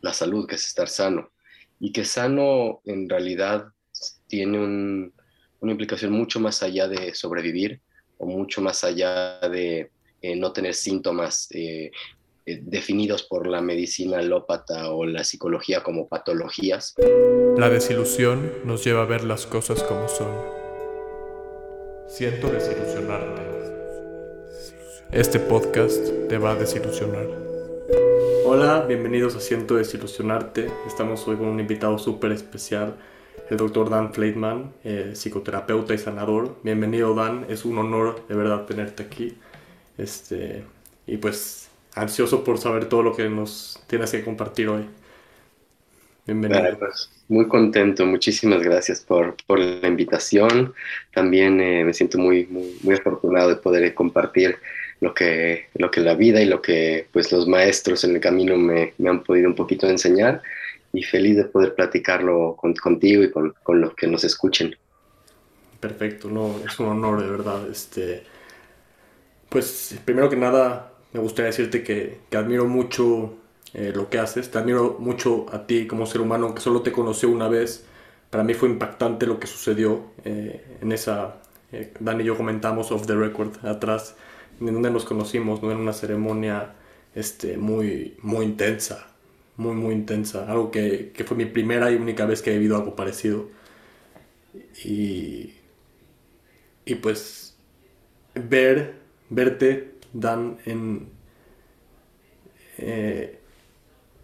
la salud, que es estar sano. Y que sano en realidad tiene una implicación mucho más allá de sobrevivir o mucho más allá de eh, no tener síntomas eh, eh, definidos por la medicina alópata o la psicología como patologías. La desilusión nos lleva a ver las cosas como son. Siento desilusionarte. Este podcast te va a desilusionar. Hola, bienvenidos a Siento desilusionarte. Estamos hoy con un invitado súper especial, el doctor Dan Fleitman, psicoterapeuta y sanador. Bienvenido Dan, es un honor de verdad tenerte aquí. Este, y pues ansioso por saber todo lo que nos tienes que compartir hoy. Bienvenido. Pues, muy contento, muchísimas gracias por, por la invitación. También eh, me siento muy, muy, afortunado de poder compartir lo que, lo que la vida y lo que pues, los maestros en el camino me, me han podido un poquito enseñar y feliz de poder platicarlo contigo y con, con, los que nos escuchen. Perfecto, no, es un honor de verdad. Este, pues primero que nada, me gustaría decirte que, admiro mucho eh, lo que haces, te admiro mucho a ti como ser humano, que solo te conocí una vez. Para mí fue impactante lo que sucedió eh, en esa, eh, Dan y yo comentamos off the record atrás, en donde nos conocimos, ¿no? en una ceremonia este, muy, muy intensa, muy, muy intensa, algo que, que fue mi primera y única vez que he vivido algo parecido. Y, y pues ver verte, Dan, en, eh,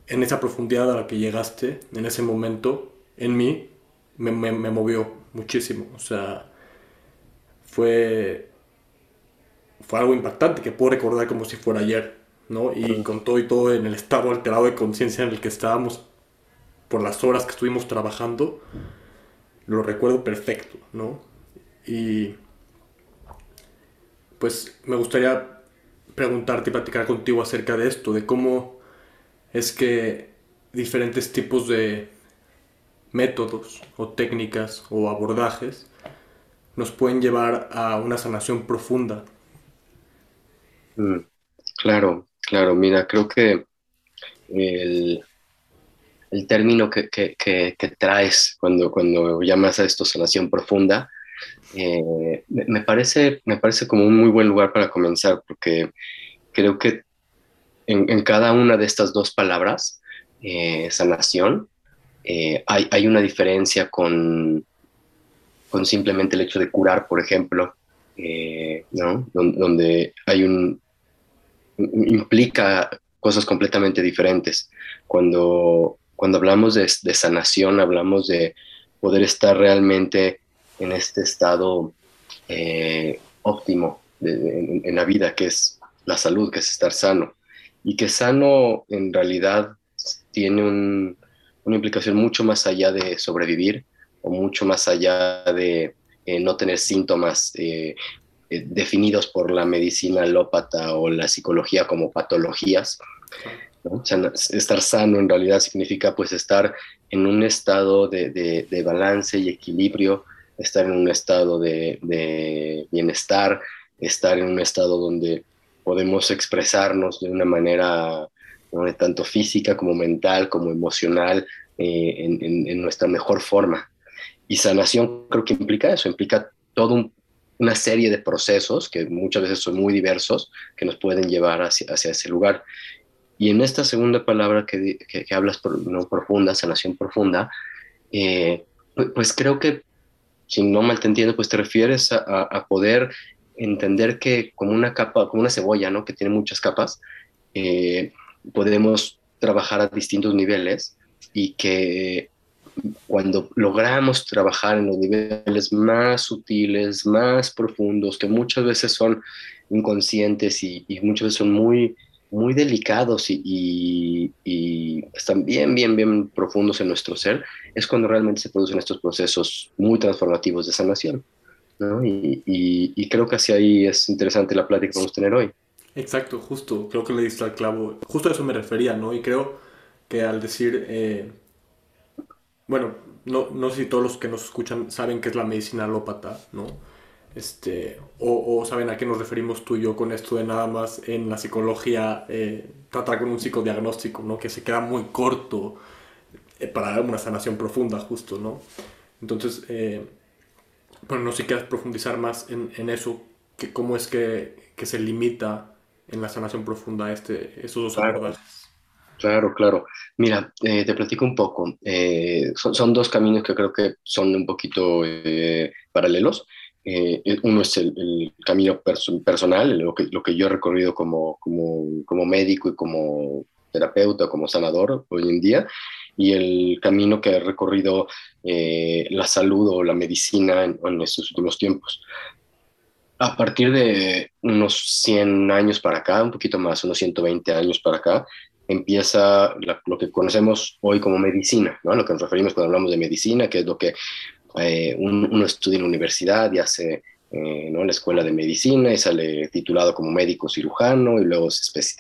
en esa profundidad a la que llegaste, en ese momento, en mí, me, movió muchísimo. O sea, fue, fue algo impactante que puedo recordar como si fuera ayer, ¿no? Y con todo y todo en el estado alterado de conciencia en el que estábamos por las horas que estuvimos trabajando, lo recuerdo perfecto, ¿no? Y pues me gustaría preguntarte y platicar contigo acerca de esto, de cómo es que diferentes tipos de métodos o técnicas o abordajes nos pueden llevar a una sanación profunda. Mm, claro, claro, mira, creo que el, término que, traes cuando, cuando llamas a esto sanación profunda eh, me, parece, me parece como un muy buen lugar para comenzar, porque creo que en, cada una de estas dos palabras, eh, sanación, eh, hay, hay, una diferencia con, con simplemente el hecho de curar, por ejemplo, ¿no? donde hay un implica cosas completamente diferentes. Cuando, cuando hablamos de, sanación, hablamos de poder estar realmente en este estado eh, óptimo en, la vida, que es la salud, que es estar sano. Y que sano en realidad tiene una implicación mucho más allá de sobrevivir o mucho más allá de eh, no tener síntomas eh, definidos por la medicina alópata o la psicología como patologías. estar sano en realidad significa pues estar en un estado de, de balance y equilibrio estar en un estado de, bienestar, estar en un estado donde podemos expresarnos de una manera tanto física como mental, como emocional, eh, en, nuestra mejor forma. Y sanación creo que implica eso, implica toda una serie de procesos que muchas veces son muy diversos, que nos pueden llevar hacia, hacia ese lugar. Y en esta segunda palabra que, que, hablas, no profunda, sanación profunda, eh, pues, pues creo que si no mal te entiendo, pues te refieres a, poder entender que como una capa, como una cebolla, ¿no? Que tiene muchas capas, eh, podemos trabajar a distintos niveles y que cuando logramos trabajar en los niveles más sutiles, más profundos, que muchas veces son inconscientes y, y muchas veces son muy muy delicados y, están bien, bien, bien profundos en nuestro ser, es cuando realmente se producen estos procesos muy transformativos de sanación. ¿no? Y, creo que así ahí es interesante la plática que vamos a tener hoy. Exacto, justo, creo que le diste al clavo. Justo a eso me refería, ¿no? Y creo que al decir, eh, bueno, no, no sé si todos los que nos escuchan saben qué es la medicina alópata, ¿no? Este, o, saben a qué nos referimos tú y yo con esto de nada más en la psicología eh, tratar con un psicodiagnóstico, ¿no? Que se queda muy corto eh, para dar una sanación profunda, justo, ¿no? Entonces, eh, bueno, no sé si quieres profundizar más en, en eso, que cómo es que, que, se limita en la sanación profunda este, esos dos abordajes. Claro, claro. Mira, eh, te platico un poco. Eh, son, dos caminos que creo que son un poquito eh, paralelos. uno es el, camino personal, lo que, yo he recorrido como, como, como, médico y como terapeuta, como sanador hoy en día, y el camino que he recorrido la salud o la medicina en, en estos últimos tiempos. A partir de unos 100 años para acá, un poquito más, unos 120 años para acá, empieza lo que conocemos hoy como medicina, ¿no? Lo que nos referimos cuando hablamos de medicina, que es lo que eh, uno estudia en la universidad y hace eh, ¿no? la escuela de medicina y sale titulado como médico cirujano y luego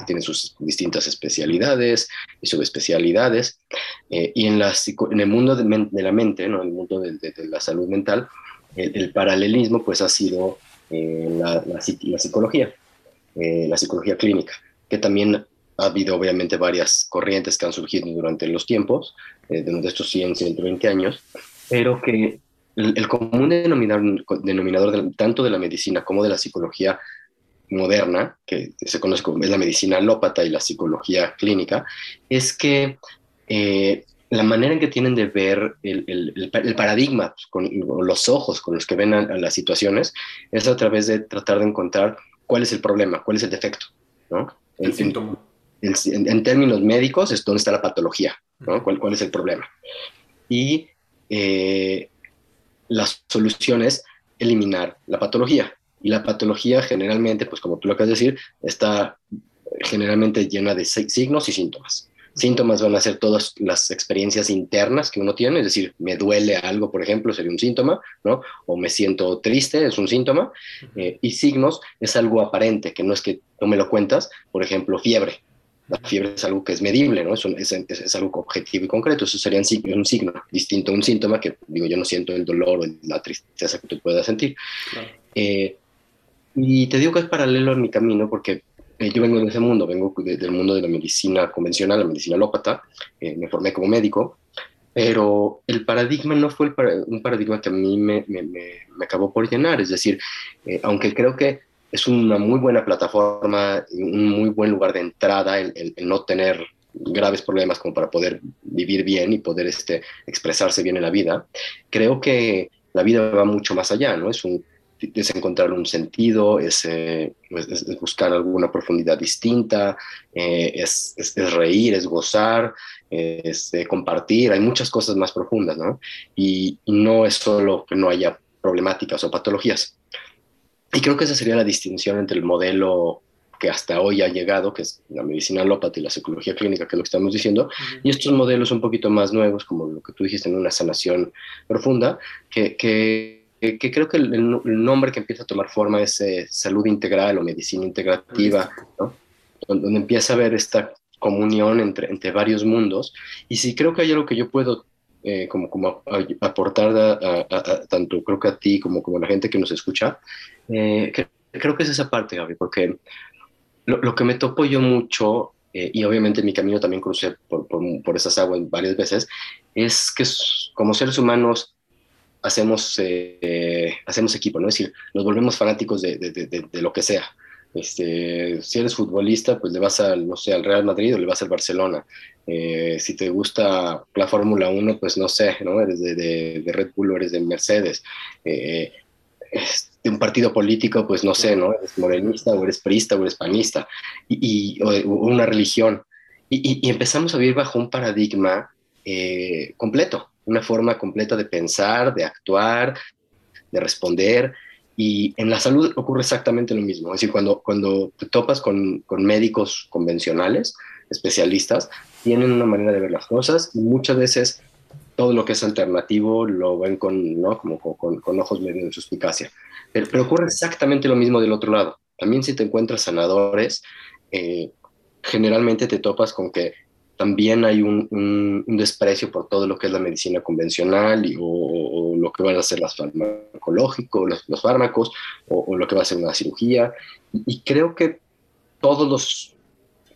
tiene sus distintas especialidades y subespecialidades. Eh, y en, la, en el mundo de, la mente, ¿no? en el mundo de, la salud mental, el, paralelismo pues ha sido la, la, psicología, la psicología clínica, que también ha habido obviamente varias corrientes que han surgido durante los tiempos, eh, de estos 100, 120 años, pero que el, común denominador, denominador tanto de la medicina como de la psicología moderna, que se conoce como es la medicina alópata y la psicología clínica, es que eh, la manera en que tienen de ver el, el, paradigma, pues, con los ojos con los que ven a, las situaciones, es a través de tratar de encontrar cuál es el problema, cuál es el defecto, ¿no? El, síntoma en, términos médicos es donde está la patología, ¿no? ¿Cuál, ¿Cuál, es el problema? Y eh, la solución es eliminar la patología. Y la patología generalmente, pues como tú lo acabas de decir, está generalmente llena de signos y síntomas. Síntomas van a ser todas las experiencias internas que uno tiene, es decir, me duele algo, por ejemplo, sería un síntoma, ¿no? O me siento triste, es un síntoma. Eh, y signos es algo aparente, que no es que no me lo cuentas, por ejemplo, fiebre. La fiebre es algo que es medible, ¿no? Es, es, es, algo objetivo y concreto. Eso sería un signo, distinto a un síntoma que, digo, yo no siento el dolor o la tristeza que tú puedas sentir. Eh, y te digo que es paralelo a mi camino porque eh, yo vengo de ese mundo, vengo del mundo de la medicina convencional, la medicina alópata, eh, me formé como médico, pero el paradigma no fue un paradigma que a mí me, me, me, acabó por llenar, es decir, aunque creo que es una muy buena plataforma, un muy buen lugar de entrada, el, no tener graves problemas como para poder vivir bien y poder este, expresarse bien en la vida. Creo que la vida va mucho más allá, ¿no? Es, es encontrar un sentido, es, eh, buscar alguna profundidad distinta, eh, es, es, reír, es gozar, es eh, compartir, hay muchas cosas más profundas, ¿no? Y, y no es solo que no haya problemáticas o patologías. Y creo que esa sería la distinción entre el modelo que hasta hoy ha llegado, que es la medicina alópata y la psicología clínica, que es lo que estamos diciendo, y estos modelos un poquito más nuevos, como lo que tú dijiste, en una sanación profunda, que, que, que creo que el, nombre que empieza a tomar forma es eh, salud integral o medicina integrativa, ¿no? donde, empieza a haber esta comunión entre, entre varios mundos, y sí creo que hay algo que yo puedo eh, como, como aportar a, tanto creo que a ti como, como a la gente que nos escucha, eh, creo que es esa parte, Gaby, porque lo, lo que me topo yo mucho, eh, y obviamente en mi camino también crucé por, por, esas aguas varias veces, es que como seres humanos hacemos, hacemos equipo, ¿no? Es decir, nos volvemos fanáticos de, de, de, de lo que sea. Este, si eres futbolista, pues le vas al, no sé, al Real Madrid o le vas al Barcelona. Eh, si te gusta la Fórmula 1, pues no sé, ¿no? Eres de, de, Red Bull o eres de Mercedes. Eh, de un partido político, pues no sé, ¿no? Eres morenista o eres priista o eres panista. Y, o, una religión. Y, y, empezamos a vivir bajo un paradigma eh, completo, una forma completa de pensar, de actuar, de responder. Y en la salud ocurre exactamente lo mismo. Es decir, cuando, cuando te topas con, con médicos convencionales, especialistas, tienen una manera de ver las cosas y muchas veces todo lo que es alternativo lo ven con, ¿no? Como con, con, ojos medio de suspicacia. Pero, ocurre exactamente lo mismo del otro lado. También si te encuentras sanadores, eh, generalmente te topas con que también hay un, desprecio por todo lo que es la medicina convencional y, o, lo que van a ser las farmacológicos, los, fármacos, o, lo que va a ser una cirugía. Y, creo que todos los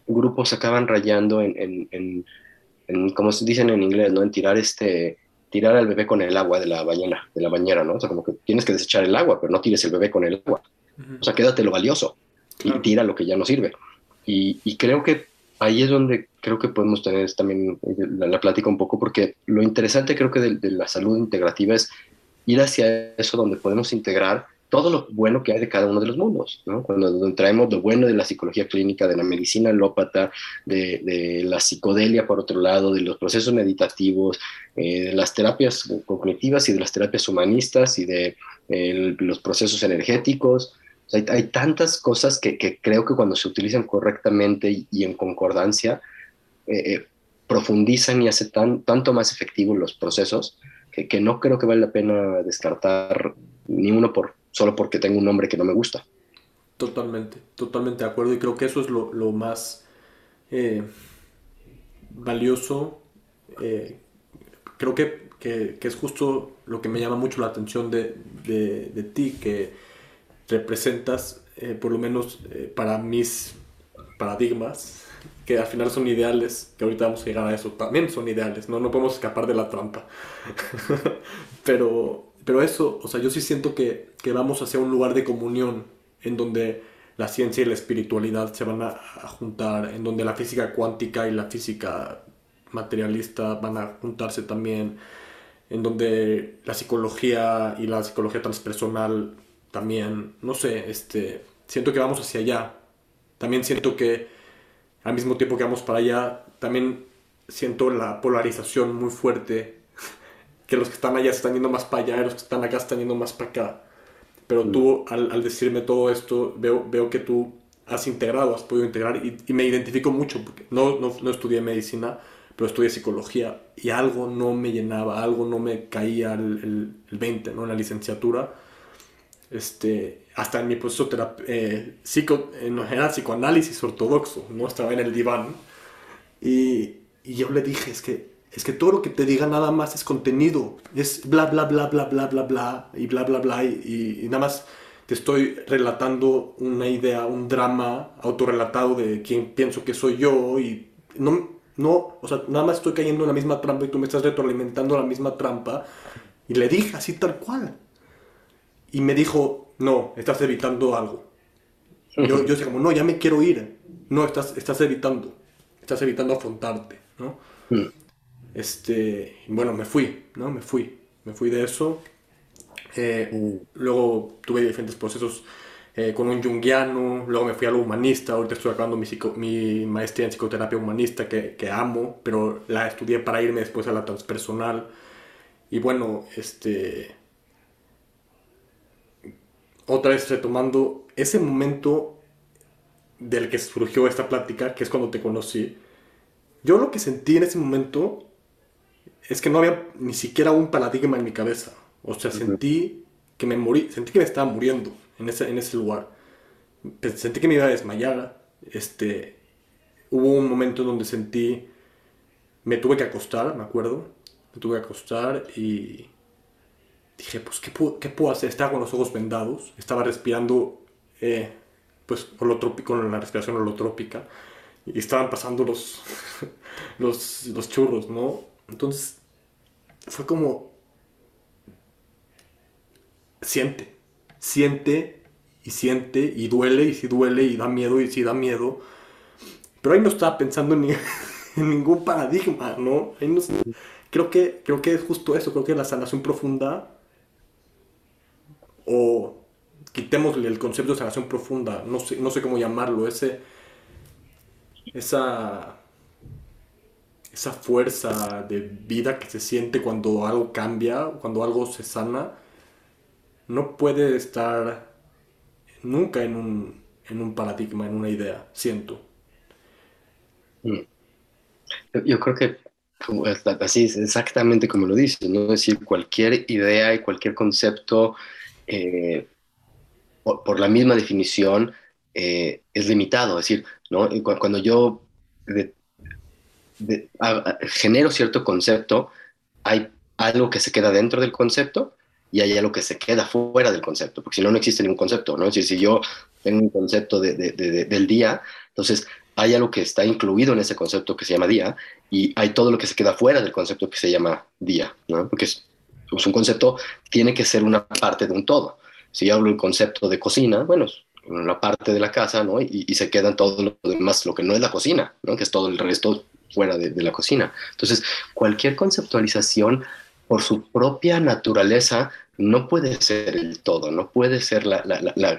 grupos acaban rayando en, en, como se dicen en inglés, ¿no? En tirar este tirar al bebé con el agua de la bañera, de la bañera, ¿no? O sea, como que tienes que desechar el agua, pero no tires el bebé con el agua. O sea, quédate lo valioso y tira lo que ya no sirve. Y, y, creo que ahí es donde creo que podemos tener también la, plática un poco, porque lo interesante creo que de, la salud integrativa es ir hacia eso donde podemos integrar todo lo bueno que hay de cada uno de los mundos, ¿no? Cuando traemos lo bueno de la psicología clínica, de la medicina alópata, de, de la psicodelia por otro lado, de los procesos meditativos, eh, de las terapias cognitivas y de las terapias humanistas y de los procesos energéticos, hay, tantas cosas que, creo que cuando se utilizan correctamente y, en concordancia, eh, eh, profundizan y hacen tan, tanto más efectivos los procesos que, no creo que vale la pena descartar ni uno por, solo porque tengo un nombre que no me gusta. Totalmente, totalmente de acuerdo y creo que eso es lo, más eh, valioso. creo que, es justo lo que me llama mucho la atención de, de ti, que representas, eh, por lo menos eh, para mis paradigmas, que al final son ideales, que ahorita vamos a llegar a eso, también son ideales, no, no podemos escapar de la trampa. pero, pero eso, o sea, yo sí siento que, que, vamos hacia un lugar de comunión en donde la ciencia y la espiritualidad se van a, a juntar, en donde la física cuántica y la física materialista van a juntarse también, en donde la psicología y la psicología transpersonal también, no sé, este, siento que vamos hacia allá. También siento que al mismo tiempo que vamos para allá, también siento la polarización muy fuerte, que los que están allá están yendo más para allá y los que están acá están yendo más para acá. Pero tú, al, decirme todo esto, veo, veo que tú has integrado, has podido integrar y, me identifico mucho, porque no, no, no, estudié medicina, pero estudié psicología y algo no me llenaba, algo no me caía el, el, 20, ¿no? En la licenciatura este, hasta en mi proceso eh, psico, era psicoanálisis ortodoxo, ¿no? Estaba en el diván. Y, y, yo le dije, es que, es que todo lo que te diga nada más es contenido, es bla, bla, bla, bla, bla, bla, bla, y bla, bla, bla, y, y, nada más te estoy relatando una idea, un drama autorrelatado de quién pienso que soy yo, y no, no, o sea, nada más estoy cayendo en la misma trampa y tú me estás retroalimentando la misma trampa. Y le dije así tal cual y me dijo, no, estás evitando algo. Yo, yo decía como, no, ya me quiero ir. No, estás, estás evitando. Estás evitando afrontarte, ¿no? Mm. Este, bueno, me fui, ¿no? Me fui. Me fui de eso. Eh, mm. Luego tuve diferentes procesos eh, con un junguiano, luego me fui a lo humanista, ahorita estoy acabando mi, mi maestría en psicoterapia humanista que, que, amo, pero la estudié para irme después a la transpersonal. Y bueno, este, otra vez retomando ese momento del que surgió esta plática, que es cuando te conocí, yo lo que sentí en ese momento es que no había ni siquiera un paradigma en mi cabeza. O sea, sentí que me morí, sentí que me estaba muriendo en ese, en ese lugar. Sentí que me iba a desmayar. Este, hubo un momento en donde sentí, me tuve que acostar, me acuerdo. Me tuve que acostar y dije, pues, ¿qué puedo, ¿qué puedo, hacer? Estaba con los ojos vendados, estaba respirando, eh, pues, holotrópico, con la respiración holotrópica, y estaban pasando los, los, los churros, ¿no? Entonces, fue como, siente, siente y siente y duele y si duele y da miedo y si da miedo. Pero ahí no estaba pensando en ningún paradigma, ¿no? creo, que, creo que es justo eso, creo que la sanación profunda o quitémosle el concepto de sanación profunda, no sé, no sé cómo llamarlo, ese, esa, esa fuerza de vida que se siente cuando algo cambia, cuando algo se sana, no puede estar nunca en un, en un paradigma, en una idea, siento. Mm. Yo creo que así es exactamente como lo dices, ¿no? Decir, cualquier idea y cualquier concepto eh, por, la misma definición, eh, es limitado. Es decir, cuando yo genero cierto concepto, hay algo que se queda dentro del concepto y hay algo que se queda fuera del concepto, porque si no, no existe ningún concepto, ¿no? Es decir, si yo tengo un concepto del día, entonces hay algo que está incluido en ese concepto que se llama día y hay todo lo que se queda fuera del concepto que se llama día. Porque es, pues, un concepto tiene que ser una parte de un todo. Si yo hablo del concepto de cocina, bueno, una parte de la casa, ¿no? Y, y, se quedan todo lo demás, lo que no es la cocina, ¿no? Que es todo el resto fuera de, de la cocina. Entonces, cualquier conceptualización por su propia naturaleza no puede ser el todo, no puede ser la,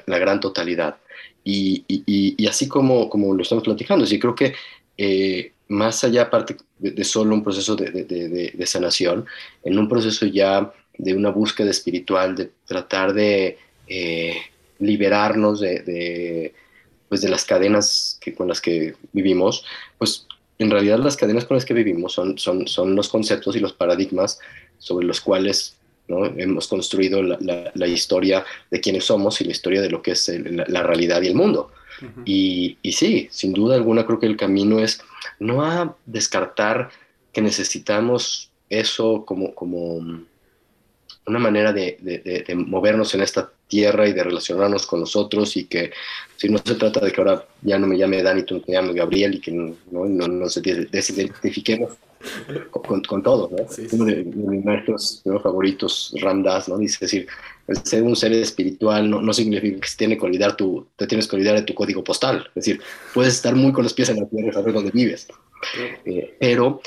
gran totalidad. Y, así como, como lo estamos platicando, sí creo que eh, más allá aparte de, solo un proceso de, sanación, en un proceso ya de una búsqueda espiritual, de tratar de eh, liberarnos de, pues de las cadenas que, con las que vivimos, pues en realidad las cadenas con las que vivimos son, son, son los conceptos y los paradigmas sobre los cuales hemos construido la, historia de quiénes somos y la historia de lo que es la, realidad y el mundo. y, y, sí, sin duda alguna creo que el camino es no a descartar que necesitamos eso como, como una manera de, movernos en esta tierra y de relacionarnos con nosotros y que si no se trata de que ahora ya no me llame Dani, tú me llames Gabriel y que no, no, nos desidentifiquemos con, con, todo, ¿no? Uno de, mis maestros favoritos, Ramdas, ¿no? Dice, decir, el ser un ser espiritual no, no significa que tiene que olvidar tu, te tienes que olvidar de tu código postal, es decir, puedes estar muy con los pies en la tierra y saber dónde vives, eh, pero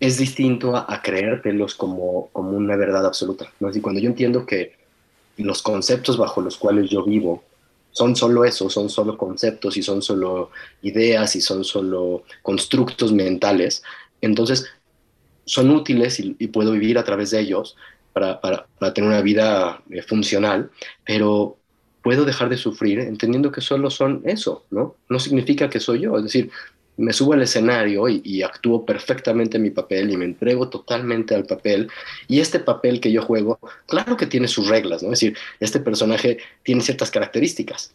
es distinto a, creértelos como, como una verdad absoluta. ¿no? cuando yo entiendo que los conceptos bajo los cuales yo vivo son solo eso, son solo conceptos y son solo ideas y son solo constructos mentales, entonces son útiles y, puedo vivir a través de ellos para, para, para tener una vida eh, funcional, pero puedo dejar de sufrir entendiendo que solo son eso, ¿no? No significa que soy yo, es decir, me subo al escenario y, actúo perfectamente mi papel y me entrego totalmente al papel. Y este papel que yo juego, claro que tiene sus reglas, ¿no? Es decir, este personaje tiene ciertas características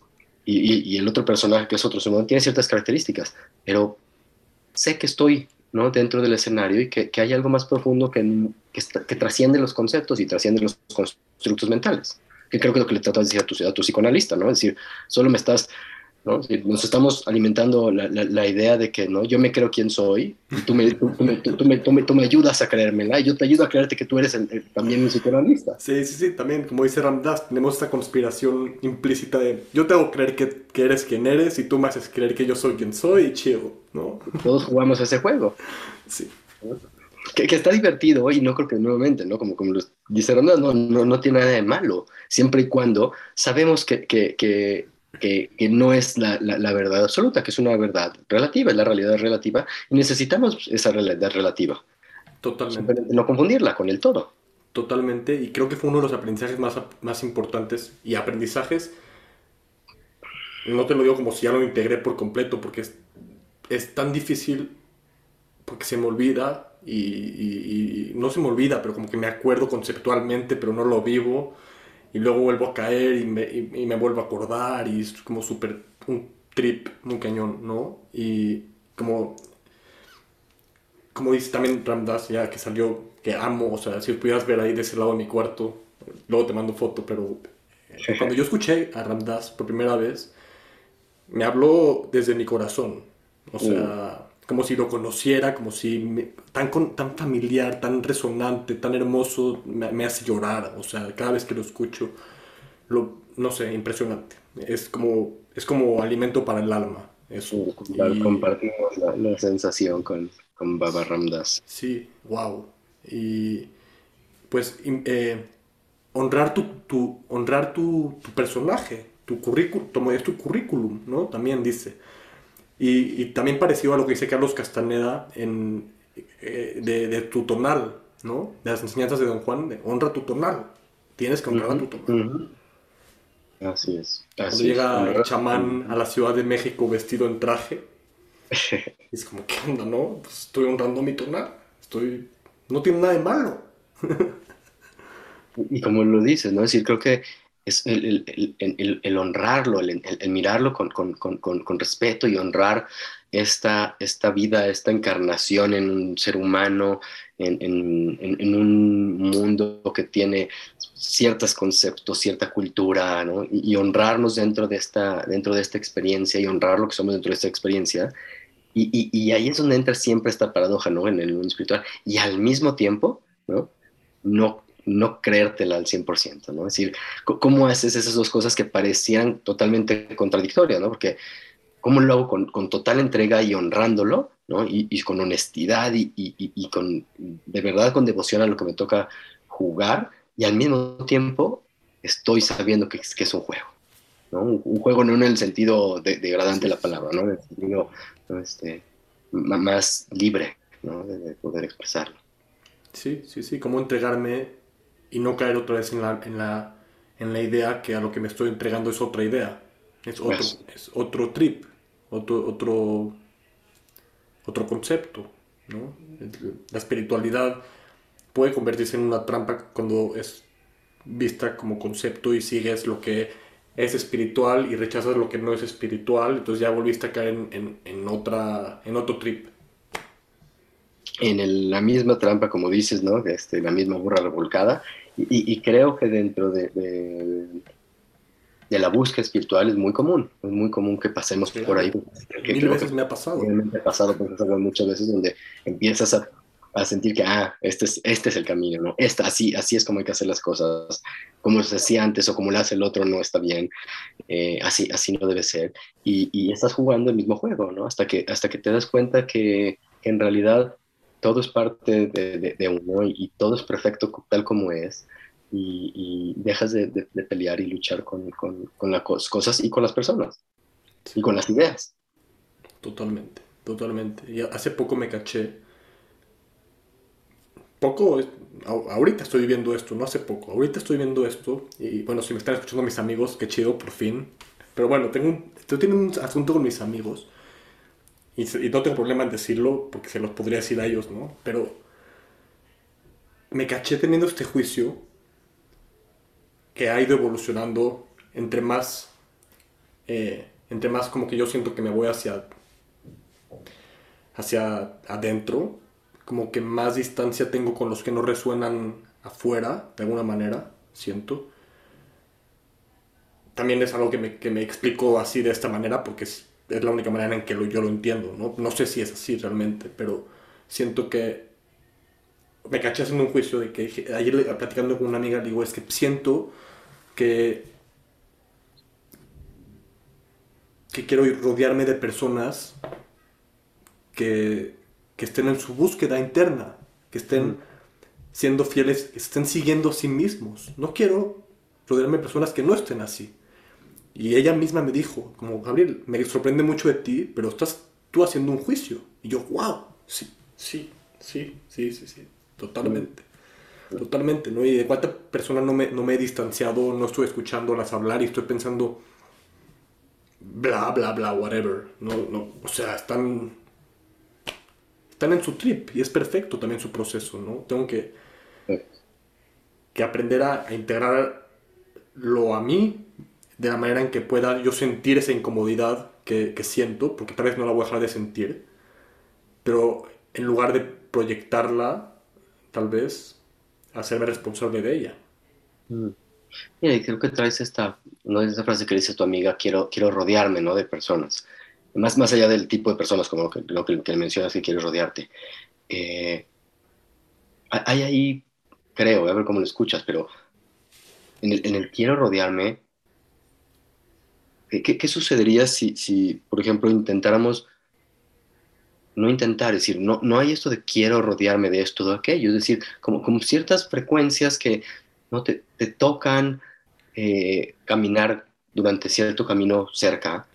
y, el otro personaje que es otro ser tiene ciertas características, pero sé que estoy ¿no? dentro del escenario y que, hay algo más profundo que, que, trasciende los conceptos y trasciende los constructos mentales. Que creo que es lo que le tratas de decir tu, a tu psicoanalista, ¿no? Es decir, solo me estás nos estamos alimentando la, idea de que ¿no? yo me creo quién soy y tú me, tú, me, tú, me, tú me, ayudas a creérmela y yo te ayudo a creerte que tú eres también un psicoanalista. Sí, sí, sí, también, como dice Ramdas, tenemos esta conspiración implícita de yo te hago creer que, que, eres quien eres y tú me haces creer que yo soy quien soy y chido, ¿no? Todos jugamos ese juego. Sí. Que, que, está divertido y no creo que nuevamente, ¿no? Como, como dice Ramdas, no, no, no tiene nada de malo, siempre y cuando sabemos que, que, que que, no es la, la, verdad absoluta, que es una verdad relativa, es la realidad relativa, y necesitamos esa realidad relativa. Totalmente. No confundirla con el todo. Totalmente, y creo que fue uno de los aprendizajes más, más importantes y aprendizajes, no te lo digo como si ya lo integré por completo, porque es, es tan difícil, porque se me olvida, y, y, y, no se me olvida, pero como que me acuerdo conceptualmente, pero no lo vivo y luego vuelvo a caer y me, y, me vuelvo a acordar y es como súper un trip muy cañón, ¿no? Y como, como dice también Ramdas, ya que salió, que amo, o sea, si pudieras ver ahí de ese lado de mi cuarto, luego te mando foto, pero cuando yo escuché a Ramdas por primera vez, me habló desde mi corazón, o sea... Uh como si lo conociera, como si tan, tan familiar, tan resonante, tan hermoso, me, hace llorar. O sea, cada vez que lo escucho, lo, no sé, impresionante. Es como, es como alimento para el alma. Eso. Compartimos la, sensación con, con, Baba Ramdas. Sí, wow. Y pues eh, honrar, tu, tu, honrar tu, tu personaje, tu currículum, es tu currículum, ¿no? También dice y, también parecido a lo que dice Carlos Castaneda en, eh, de, tu tonal, ¿no? De las enseñanzas de Don Juan, de honra tu tonal. Tienes que honrar a tu tonal. Así es. Cuando llega el chamán a la Ciudad de México vestido en traje, es como, ¿qué onda, no? Pues estoy honrando mi tonal. Estoy... No tiene nada de malo. y como lo dices, ¿no? Es decir, creo que es el, honrarlo, el, mirarlo con, respeto y honrar esta, vida, esta encarnación en un ser humano, en, un mundo que tiene ciertos conceptos, cierta cultura, y, honrarnos dentro de, esta, experiencia y honrar lo que somos dentro de esta experiencia. Y, ahí es donde entra siempre esta paradoja ¿no? en el mundo espiritual. Y al mismo tiempo. No, no creértela al 100%, ¿no? Es decir, ¿cómo haces esas dos cosas que parecían totalmente contradictorias, ¿no? Porque ¿cómo lo hago con, con total entrega y honrándolo, ¿no? Y, y con honestidad y, y, con, de verdad, con devoción a lo que me toca jugar y al mismo tiempo estoy sabiendo que, que es un juego, ¿no? Un, juego no en el sentido degradante de, la palabra, ¿no? En el sentido este, más libre, ¿no? De, poder expresarlo. Sí, sí, sí, cómo entregarme y no caer otra vez en la, en la, en la idea que a lo que me estoy entregando es otra idea, es otro, es otro trip, otro, otro, otro concepto, ¿no? La espiritualidad puede convertirse en una trampa cuando es vista como concepto y sigues lo que es espiritual y rechazas lo que no es espiritual, entonces ya volviste a caer en, otra, en otro trip. En la misma trampa, como dices, ¿no? Este, la misma burra revolcada. Y, creo que dentro de, de, la búsqueda espiritual es muy común. Es muy común que pasemos por ahí. Mil veces me ha pasado. Me ha pasado muchas veces donde empiezas a a sentir que, ah, este es, este es el camino, ¿no? Esta, así, así es como hay que hacer las cosas, como se hacía antes o como lo hace el otro no está bien, eh, así, así no debe ser. Y, y, estás jugando el mismo juego, ¿no? Hasta que, hasta que te das cuenta que, en realidad todo es parte de, de, uno y, todo es perfecto tal como es. Y, dejas de, pelear y luchar con, con, las cosas y con las personas y con las ideas. Totalmente, totalmente. Y hace poco me caché poco, ahorita estoy viviendo esto, no hace poco, ahorita estoy viendo esto y bueno, si me están escuchando mis amigos, qué chido, por fin. Pero bueno, tengo un, un asunto con mis amigos y, no tengo problema en decirlo porque se los podría decir a ellos, ¿no? Pero me caché teniendo este juicio que ha ido evolucionando entre más, eh, entre más como que yo siento que me voy hacia, hacia adentro como que más distancia tengo con los que no resuenan afuera, de alguna manera, siento. También es algo que me, que me explico así de esta manera porque es, es la única manera en que yo lo entiendo, ¿no? No sé si es así realmente, pero siento que me caché haciendo un juicio de que ayer platicando con una amiga digo, es que siento que que quiero rodearme de personas que que estén en su búsqueda interna, que estén siendo fieles, que estén siguiendo a sí mismos. No quiero rodearme de personas que no estén así. Y ella misma me dijo, como Gabriel, me sorprende mucho de ti, pero estás tú haciendo un juicio. Y yo, wow, sí, sí, sí, sí, sí, sí, totalmente. Totalmente, ¿no? Y de cuánta persona no me, no me he distanciado, no estoy escuchándolas hablar y estoy pensando, bla, bla, bla, whatever. No, no, o sea, están están en su trip y es perfecto también su proceso, ¿no? Tengo que, que aprender a, integrarlo a mí de la manera en que pueda yo sentir esa incomodidad que, siento, porque tal vez no la voy a dejar de sentir, pero en lugar de proyectarla, tal vez hacerme responsable de ella. Mm. Mira, creo que traes esta, ¿no? esa frase que dice tu amiga, quiero, quiero rodearme ¿no? de personas más, más allá del tipo de personas como lo que, que, mencionas que quieres rodearte. Eh, hay ahí, creo, a ver cómo lo escuchas, pero en el, en el quiero rodearme, ¿qué, qué sucedería si, si, por ejemplo, intentáramos no intentar, es decir, no, no hay esto de quiero rodearme de esto de aquello, es decir, como, como ciertas frecuencias que no te, te tocan eh, caminar durante cierto camino cerca,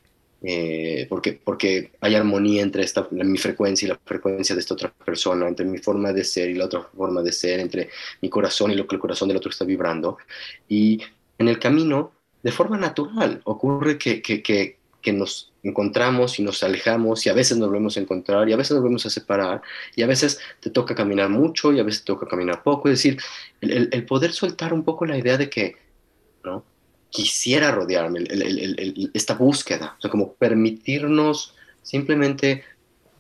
eh, porque, porque hay armonía entre esta, mi frecuencia y la frecuencia de esta otra persona, entre mi forma de ser y la otra forma de ser, entre mi corazón y lo que el corazón del otro está vibrando. Y en el camino, de forma natural, ocurre que, que, que, que nos encontramos y nos alejamos y a veces nos volvemos a encontrar y a veces nos volvemos a separar y a veces te toca caminar mucho y a veces te toca caminar poco. Es decir, el, el poder soltar un poco la idea de que, ¿no? quisiera rodearme, esta búsqueda, o sea, como permitirnos simplemente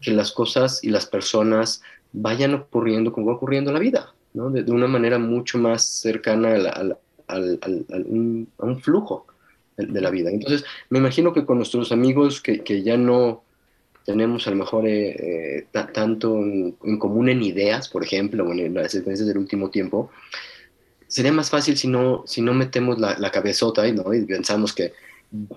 que las cosas y las personas vayan ocurriendo como va ocurriendo en la vida, ¿no? de, una manera mucho más cercana a, un, flujo de, la vida. Entonces, me imagino que con nuestros amigos que, que ya no tenemos a lo mejor eh, eh, tanto en, común en ideas, por ejemplo, o en las experiencias del último tiempo, sería más fácil si no, si no metemos la, la cabezota ¿no? y pensamos que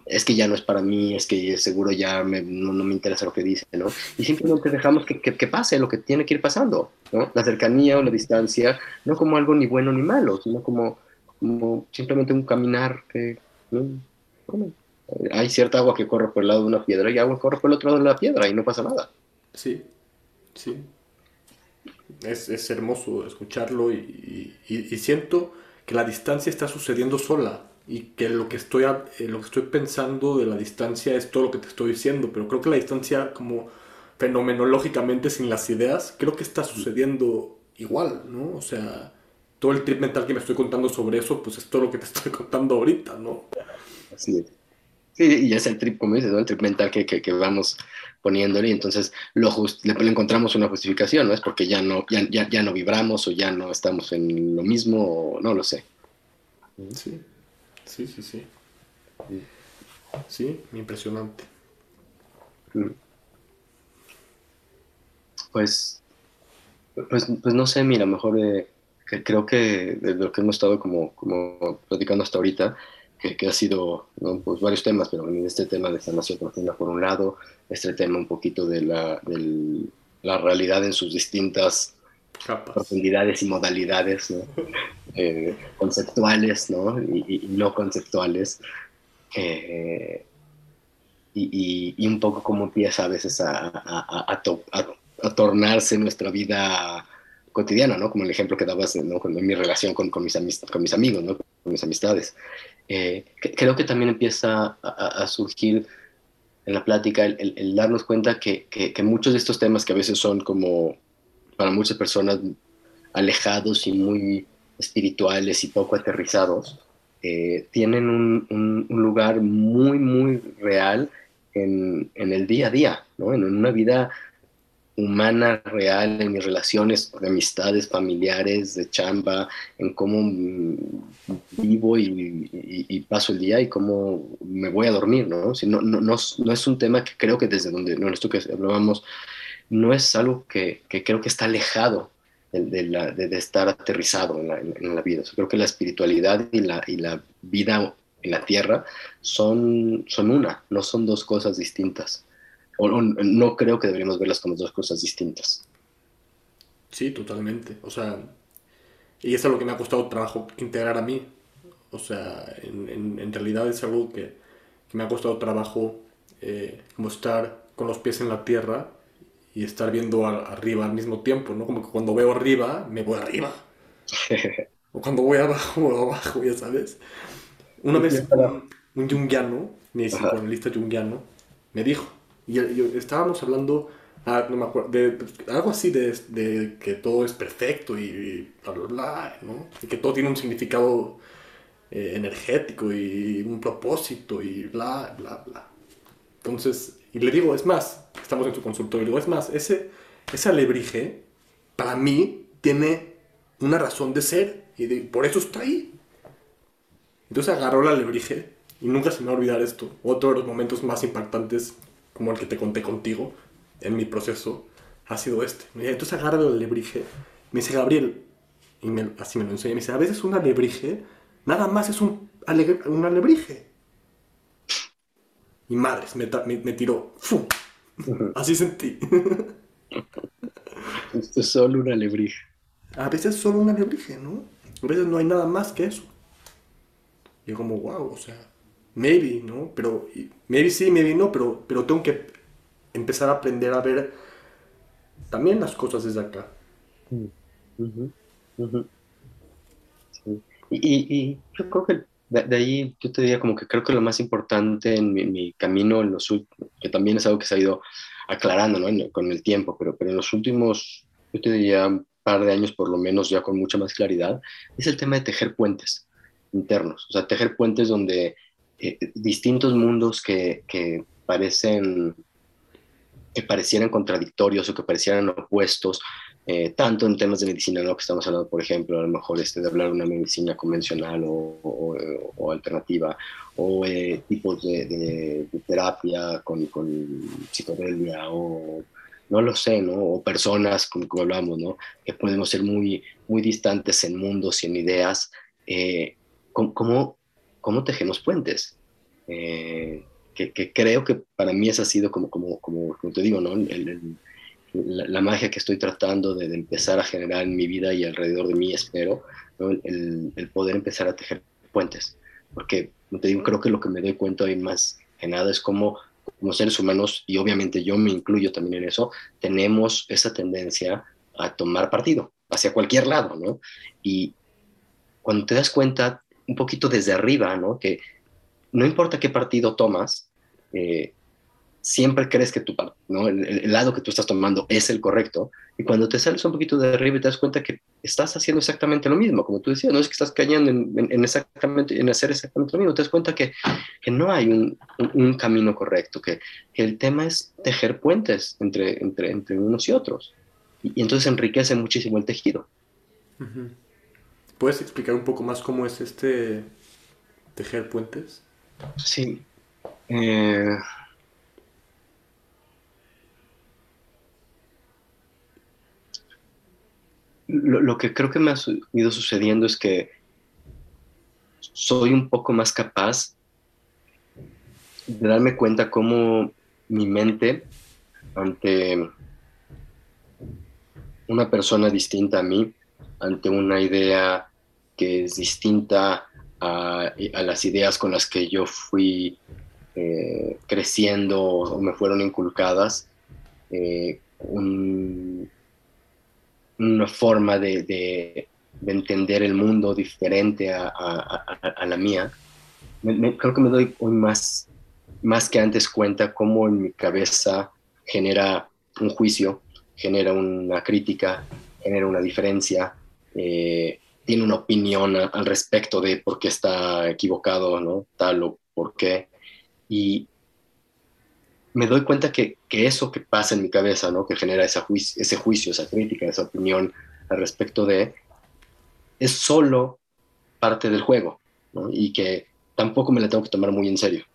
es que ya no es para mí, es que seguro ya no, me interesa lo que dice, ¿no? Y simplemente dejamos que, que, pase lo que tiene que ir pasando, ¿no? La cercanía o la distancia, no como algo ni bueno ni malo, sino como, como simplemente un caminar que, hay cierta agua que corre por el lado de una piedra y agua que corre por el otro lado de la piedra y no pasa nada. Sí, sí. Es, es hermoso escucharlo y, y, siento que la distancia está sucediendo sola y que lo que estoy eh, lo que estoy pensando de la distancia es todo lo que te estoy diciendo, pero creo que la distancia como fenomenológicamente sin las ideas, creo que está sucediendo igual, ¿no? O sea, todo el trip mental que me estoy contando sobre eso, pues es todo lo que te estoy contando ahorita, ¿no? Así es. Sí, y es el trip, como dices, ¿no? el trip mental que, que, que vamos poniéndole y entonces lo le, encontramos una justificación, ¿no? Es porque ya no, ya, ya, ya no vibramos o ya no estamos en lo mismo, o no lo sé. Sí. Sí, sí, sí. Sí, impresionante. Mm. Pues, pues, pues no sé, mira, mejor eh, creo que de lo que hemos estado como, como platicando hasta ahorita, que, que ha sido pues varios temas, pero en este tema de sanación profunda por un lado, este tema un poquito de la, de la realidad en sus distintas profundidades y modalidades eh, conceptuales ¿no? Y, no conceptuales. Eh, y, un poco cómo empieza a veces a, a, a, tornarse nuestra vida cotidiana, ¿no? Como el ejemplo que dabas ¿no? en mi relación con, con, mis, con amigos. Con mis amistades. Eh, creo que también empieza a, surgir en la plática el, darnos cuenta que, muchos de estos temas que a veces son como para muchas personas alejados y muy espirituales y poco aterrizados, eh, tienen un, un, lugar muy, muy real en, en, el día a día, ¿no? en una vida humana real, en mis relaciones de amistades familiares, de chamba, en cómo vivo y, y, paso el día y cómo me voy a dormir, ¿no? Si no, no, no, no, es un tema que creo que desde donde, no, esto que hablábamos no es algo que, creo que está alejado de, estar aterrizado en la, vida. creo que la espiritualidad y la, y la vida en la tierra son, son una, no son dos cosas distintas. O, no creo que deberíamos verlas como dos cosas distintas. Sí, totalmente. O sea, y eso es lo que me ha costado trabajo integrar a mí. O sea, en, realidad es algo que, me ha costado trabajo eh, como estar con los pies en la tierra y estar viendo arriba al mismo tiempo, ¿no? Como que cuando veo arriba, me voy arriba. o cuando voy abajo, voy abajo, ya sabes. Una vez un, un jungiano, mi psicoanalista jungiano, me dijo, y estábamos hablando, ah, no me acuerdo, de, algo así de, de, que todo es perfecto y, bla, bla, bla, ¿no? Y que todo tiene un significado eh, energético y un propósito y bla, bla, bla. Entonces, y le digo, es más, estamos en su consultorio, y digo, es más, ese, ese alebrije, para mí, tiene una razón de ser, y por eso está ahí. Entonces agarró el alebrije, y nunca se me va a olvidar esto, otro de los momentos más impactantes, como el que te conté contigo, en mi proceso, ha sido este. Entonces agarra el alebrije, me dice, Gabriel, y así me lo enseña, me dice, a veces un alebrije, nada más es un, un alebrije. Y madres, me, me, tiró. Así sentí. Esto es solo una alebrije. A veces solo una alebrije, ¿no? A veces no hay nada más que eso. Y yo como, wow, o sea, maybe, ¿no? Pero, maybe sí, maybe no, pero, pero tengo que empezar a aprender a ver también las cosas desde acá. Y, y, yo creo que de, ahí yo te diría como que creo que lo más importante en mi, camino, en los, que también es algo que se ha ido aclarando ¿no? con el tiempo, pero, pero en los últimos, yo te diría un par de años por lo menos ya con mucha más claridad, es el tema de tejer puentes internos, o sea, tejer puentes donde eh, distintos mundos que, parecen que parecieran contradictorios o que parecieran opuestos, eh, tanto en temas de medicina, ¿no? que estamos hablando, por ejemplo, a lo mejor este, de hablar de una medicina convencional o, o, alternativa, o eh, tipos de, terapia con, con psicodelia, o no lo sé, ¿no? o personas, como, como, hablamos, ¿no? que podemos ser muy, muy distantes en mundos y en ideas, eh, ¿cómo, ¿cómo, tejemos puentes? Eh, que, creo que para mí esa ha sido como, como, como, te digo, ¿no? la, magia que estoy tratando de, empezar a generar en mi vida y alrededor de mí, espero, el, el, poder empezar a tejer puentes. Porque, como te digo, creo que lo que me doy cuenta hoy más que nada es cómo como seres humanos, y obviamente yo me incluyo también en eso, tenemos esa tendencia a tomar partido hacia cualquier lado, ¿no? Y cuando te das cuenta un poquito desde arriba, ¿no? Que no importa qué partido tomas, eh, siempre crees que tu, ¿no? El, lado que tú estás tomando es el correcto, y cuando te sales un poquito de arriba te das cuenta que estás haciendo exactamente lo mismo, como tú decías, no es que estás cayendo en, exactamente, en hacer exactamente lo mismo, te das cuenta que, que no hay un, un, camino correcto, que, que, el tema es tejer puentes entre, entre, entre unos y otros, y, entonces enriquece muchísimo el tejido. ¿Puedes explicar un poco más cómo es este tejer puentes? Sí. Eh, lo, que creo que me ha ido sucediendo es que soy un poco más capaz de darme cuenta cómo mi mente ante una persona distinta a mí, ante una idea que es distinta a, las ideas con las que yo fui eh, creciendo o me fueron inculcadas, eh, una forma de, entender el mundo diferente a, la mía, creo que me doy hoy más, más que antes cuenta cómo en mi cabeza genera un juicio, genera una crítica, genera una diferencia, eh, tiene una opinión al respecto de por qué está equivocado, ¿no? Tal o por qué. Y me doy cuenta que, que eso que pasa en mi cabeza, ¿no? Que genera ese juicio, esa crítica, esa opinión al respecto de, es solo parte del juego. Y que tampoco me la tengo que tomar muy en serio.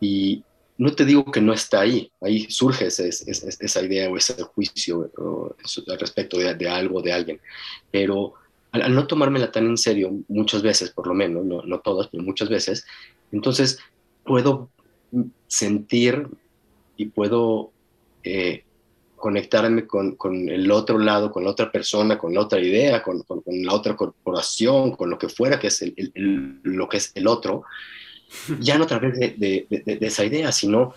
Y no te digo que no está ahí, ahí surge esa idea o ese juicio al respecto de, algo, de alguien, pero al, no tomármela tan en serio, muchas veces por lo menos, no, todas, pero muchas veces, entonces puedo sentir y puedo eh, conectarme con, el otro lado, con la otra persona, con la otra idea, con, la otra corporación, con lo que fuera que es lo que es el otro, ya no a través de, de, de, esa idea, sino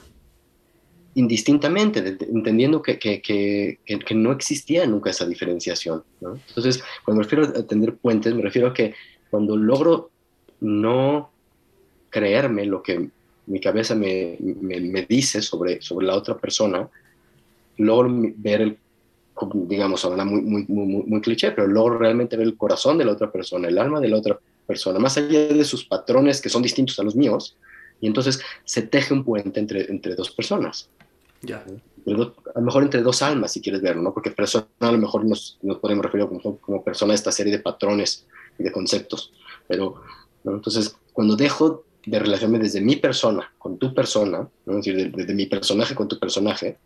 indistintamente, entendiendo que, que, que, que, no existía nunca esa diferenciación. ¿no? Entonces, cuando me refiero a tender puentes, me refiero a que cuando logro no creerme lo que mi cabeza me, me, dice sobre, sobre la otra persona, logro ver el, digamos, ahora muy, muy, muy, muy cliché, pero logro realmente ver el corazón de la otra persona, el alma de la otra persona, más allá de sus patrones que son distintos a los míos, y entonces se teje un puente entre, entre dos personas. Ya. A lo mejor entre dos almas, si quieres verlo, ¿no? Porque persona a lo mejor nos, nos podemos referir como, como persona a esta serie de patrones y de conceptos. Pero, entonces, cuando dejo de relacionarme desde mi persona con tu persona, es decir, desde mi personaje con tu personaje,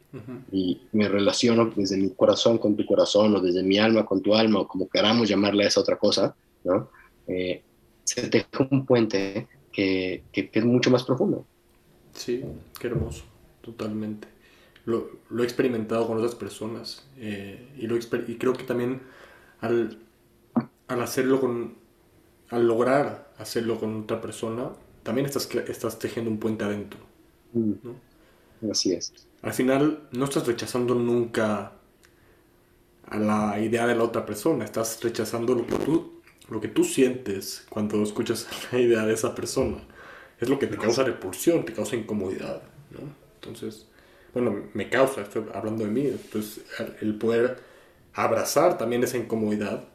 y me relaciono desde mi corazón con tu corazón, o desde mi alma con tu alma, o como queramos llamarle a esa otra cosa, ¿no? Eh, se deja un puente que, que, es mucho más profundo. Sí, qué hermoso, totalmente lo, he experimentado con otras personas eh, y, lo y creo que también al, al, hacerlo con, al lograr hacerlo con otra persona, también estás, estás tejiendo un puente adentro. Mm. Así es. Al final no estás rechazando nunca a la idea de la otra persona, estás rechazando lo que tú, lo que tú sientes cuando escuchas la idea de esa persona. Es lo que te causa repulsión, te causa incomodidad. ¿no? Entonces, bueno, me causa, estoy hablando de mí, entonces el poder abrazar también esa incomodidad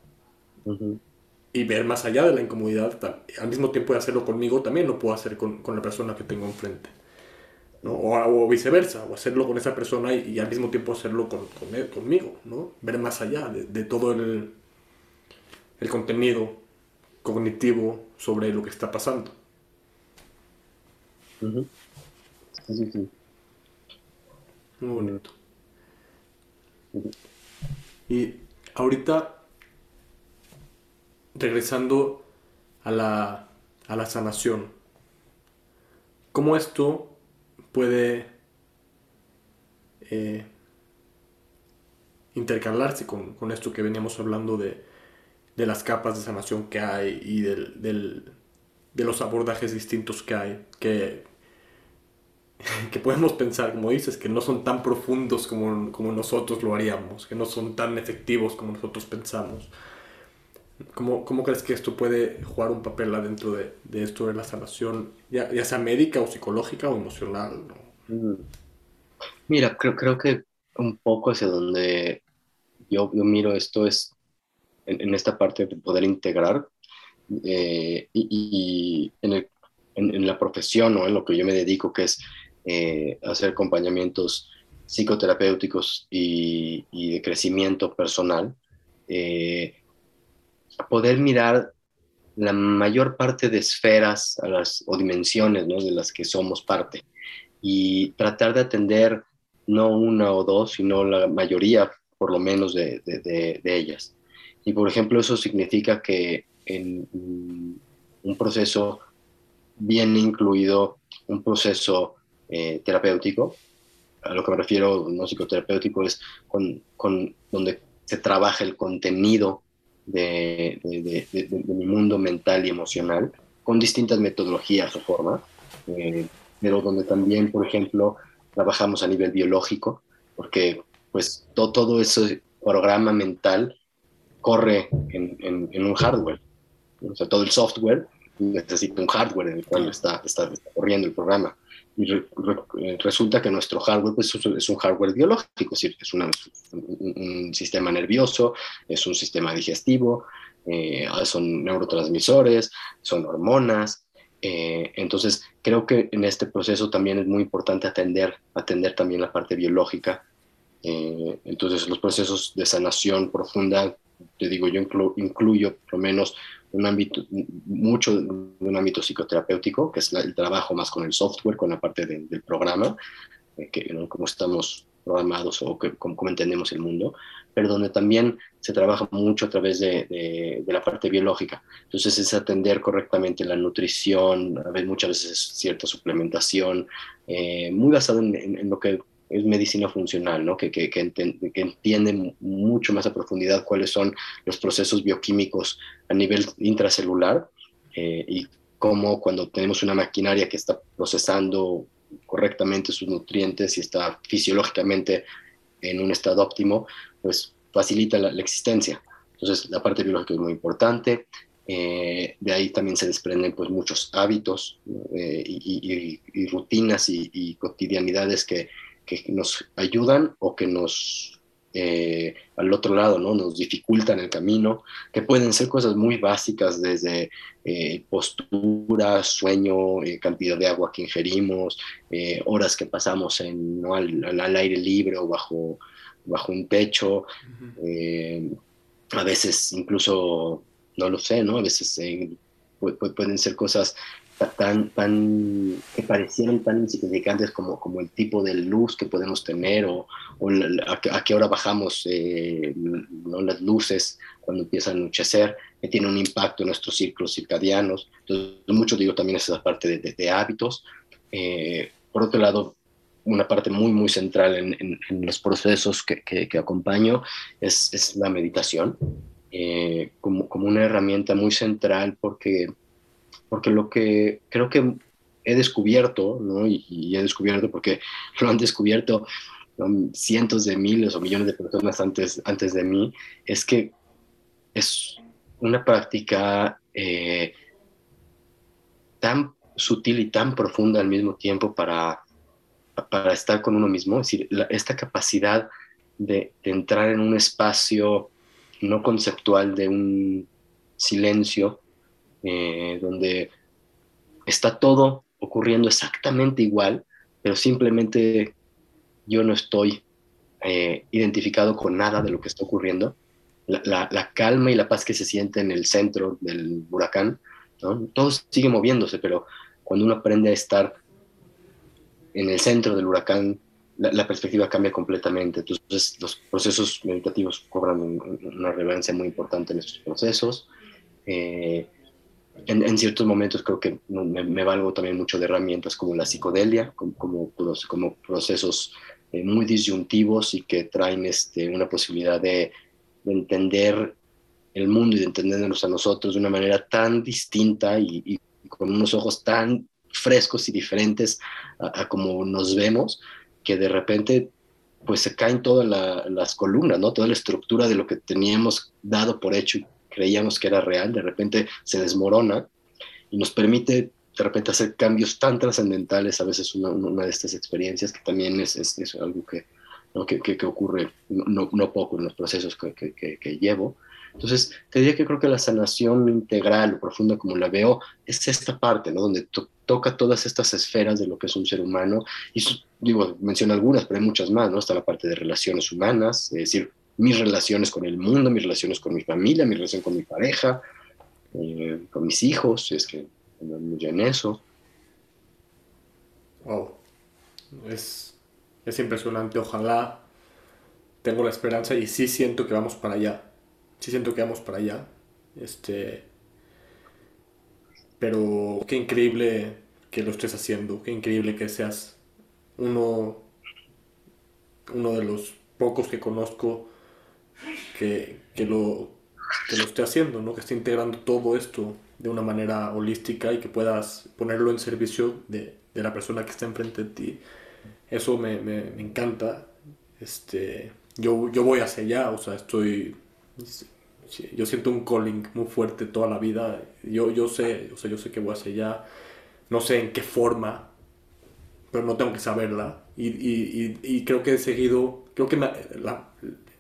y ver más allá de la incomodidad, al mismo tiempo de hacerlo conmigo, también lo puedo hacer con, con la persona que tengo enfrente. o, viceversa, o hacerlo con esa persona y, al mismo tiempo hacerlo con, conmigo, ¿no? Ver más allá de, todo el, el contenido cognitivo sobre lo que está pasando. Muy bonito. Y ahorita, regresando a la, a la sanación, ¿cómo esto puede eh, intercalarse con, con, esto que veníamos hablando de, de, las capas de sanación que hay y del, del, de los abordajes distintos que hay, que, que podemos pensar, como dices, que no son tan profundos como, como nosotros lo haríamos, que no son tan efectivos como nosotros pensamos. ¿Cómo, ¿Cómo, crees que esto puede jugar un papel adentro de, de esto de la sanación, ya, ya, sea médica o psicológica o emocional? Mira, creo, creo que un poco hacia donde yo, yo miro esto es en, en, esta parte de poder integrar eh, y, en, el, en, la profesión o en lo que yo me dedico, que es eh, hacer acompañamientos psicoterapéuticos y, y de crecimiento personal, eh, poder mirar la mayor parte de esferas a las, o dimensiones ¿no? de las que somos parte y tratar de atender no una o dos, sino la mayoría, por lo menos, de, de, de ellas. Y, por ejemplo, eso significa que en un proceso bien incluido, un proceso eh, terapéutico. A lo que me refiero, no psicoterapéutico, es con, con donde se trabaja el contenido de, mi mundo mental y emocional con distintas metodologías o formas, eh, pero donde también, por ejemplo, trabajamos a nivel biológico, porque pues todo, todo ese programa mental corre en, en, en un hardware o sea, todo el software necesita un hardware en el cual está, está, corriendo el programa. Y resulta que nuestro hardware pues, es un hardware biológico, es decir, es un, sistema nervioso, es un sistema digestivo, eh, son neurotransmisores, son hormonas. Eh, entonces, creo que en este proceso también es muy importante atender, atender también la parte biológica. Eh, entonces, los procesos de sanación profunda, te digo, yo incluyo por lo menos un ámbito, mucho de un ámbito psicoterapéutico, que es el trabajo más con el software, con la parte del programa, eh, que, cómo estamos programados o que, cómo, entendemos el mundo, pero donde también se trabaja mucho a través de, de, la parte biológica. Entonces es atender correctamente la nutrición, a veces, muchas veces cierta suplementación, eh, muy basado en, en, lo que es medicina funcional, ¿no? que, que, que, entiende mucho más a profundidad cuáles son los procesos bioquímicos a nivel intracelular eh, y cómo cuando tenemos una maquinaria que está procesando correctamente sus nutrientes y está fisiológicamente en un estado óptimo, pues facilita la, existencia. Entonces, la parte biológica es muy importante. Eh, de ahí también se desprenden pues, muchos hábitos eh, y, y, rutinas y, cotidianidades que, que nos ayudan o que nos, eh, al otro lado, ¿no? Nos dificultan el camino, que pueden ser cosas muy básicas desde eh, postura, sueño, eh, cantidad de agua que ingerimos, horas que pasamos en, ¿no? al, aire libre o bajo, bajo un techo, a veces incluso, no lo sé, ¿no? A veces pueden ser cosas tan, tan, que parecieron tan insignificantes como, como el tipo de luz que podemos tener o, a, qué hora bajamos eh, ¿no? las luces cuando empieza a anochecer, que tiene un impacto en nuestros ciclos circadianos. Entonces, mucho digo también esa parte de, de, hábitos. Eh, por otro lado, una parte muy, muy central en, en, los procesos que, que, acompaño es, es, la meditación, eh, como, como una herramienta muy central porque porque lo que creo que he descubierto, ¿no? y, he descubierto porque lo han descubierto cientos de miles o millones de personas antes, antes de mí, es que es una práctica eh, tan sutil y tan profunda al mismo tiempo para, para estar con uno mismo, es decir, esta capacidad de entrar en un espacio no conceptual de un silencio, eh, donde está todo ocurriendo exactamente igual, pero simplemente yo no estoy eh, identificado con nada de lo que está ocurriendo. La, calma y la paz que se siente en el centro del huracán, todo sigue moviéndose, pero cuando uno aprende a estar en el centro del huracán, la, perspectiva cambia completamente. Entonces, los procesos meditativos cobran una relevancia muy importante en estos procesos. Eh, en, ciertos momentos creo que me, valgo también mucho de herramientas como la psicodelia, como, como, procesos eh, muy disyuntivos y que traen este, una posibilidad de, entender el mundo y de entendernos a nosotros de una manera tan distinta y, con unos ojos tan frescos y diferentes a, como nos vemos, que de repente pues se caen todas las columnas, ¿no? Toda la estructura de lo que teníamos dado por hecho creíamos que era real, de repente se desmorona y nos permite de repente hacer cambios tan trascendentales, a veces una, una, de estas experiencias que también es, es, algo que, que, que, ocurre no, no, poco en los procesos que, que, llevo. Entonces, te diría que creo que la sanación integral o profunda como la veo es esta parte, ¿no? Donde toca todas estas esferas de lo que es un ser humano. Y digo, menciono algunas, pero hay muchas más, ¿no? Está la parte de relaciones humanas, es decir, mis relaciones con el mundo, mis relaciones con mi familia, mi relación con mi pareja, eh, con mis hijos, es que muy en eso. Wow. Es, es impresionante. Ojalá tengo la esperanza y sí siento que vamos para allá. Sí siento que vamos para allá. Este. Pero qué increíble que lo estés haciendo. Qué increíble que seas uno. Uno de los pocos que conozco que, lo, que lo esté haciendo, ¿no? que esté integrando todo esto de una manera holística y que puedas ponerlo en servicio de, de la persona que está enfrente de ti. Eso me, me, me, encanta. Este, yo, yo voy hacia allá, o sea, estoy... Yo siento un calling muy fuerte toda la vida. Yo, yo sé, o sea, yo sé que voy hacia allá. No sé en qué forma, pero no tengo que saberla. Y, y, y, creo que he seguido, creo que la,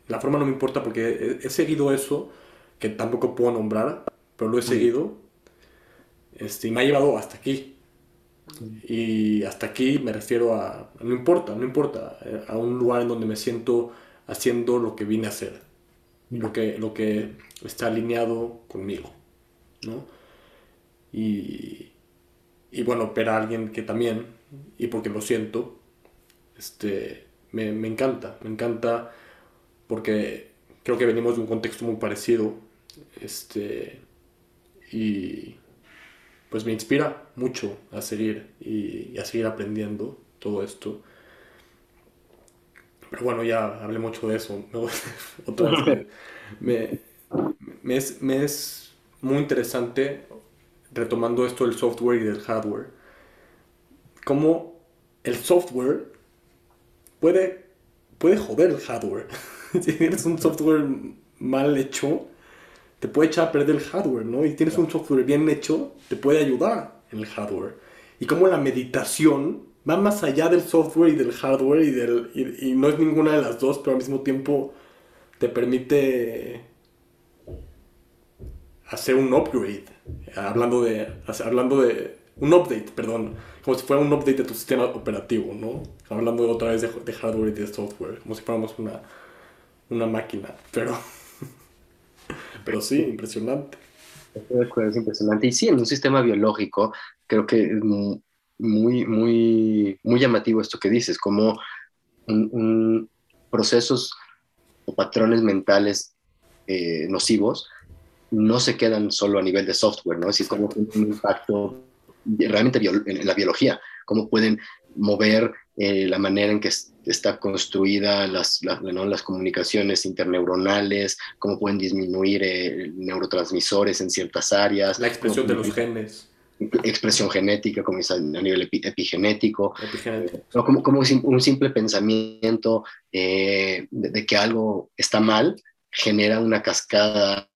la forma no me importa porque he, seguido eso, que tampoco puedo nombrar, pero lo he seguido. Este, y me ha llevado hasta aquí. Y hasta aquí me refiero a, no importa, no importa, eh, a un lugar en donde me siento haciendo lo que vine a hacer, lo que, lo que está alineado conmigo, ¿no? Y, y bueno, pero a alguien que también, y porque lo siento, este, me, me encanta, me encanta porque creo que venimos de un contexto muy parecido. Este, y pues me inspira mucho a seguir y, a seguir aprendiendo todo esto. Pero bueno, ya hablé mucho de eso. Otra vez me, es, me es muy interesante, retomando esto del software y del hardware, cómo el software puede, puede joder el hardware. si tienes un software mal hecho, te puede echar a perder el hardware, ¿no? Y tienes un software bien hecho, te puede ayudar en el hardware. Y como la meditación va más allá del software y del hardware y, del, y, no es ninguna de las dos, pero al mismo tiempo te permite hacer un upgrade. Hablando de, hablando de un update, perdón, como si fuera un update de tu sistema operativo, ¿no? Hablando otra vez de, de hardware y de software, como si fuéramos una, una máquina, pero, pero sí, impresionante. Es impresionante. Y sí, en un sistema biológico, creo que es muy, muy, muy llamativo esto que dices, como un, procesos o patrones mentales eh, nocivos no se quedan solo a nivel de software, ¿no? Es decir, un impacto realmente en la biología, cómo pueden mover eh, la manera en que está construida las, las comunicaciones interneuronales, cómo pueden disminuir eh, neurotransmisores en ciertas áreas. La expresión de los genes. Expresión genética, como es a nivel epigenético. como, como, un simple pensamiento eh, de que algo está mal genera una cascada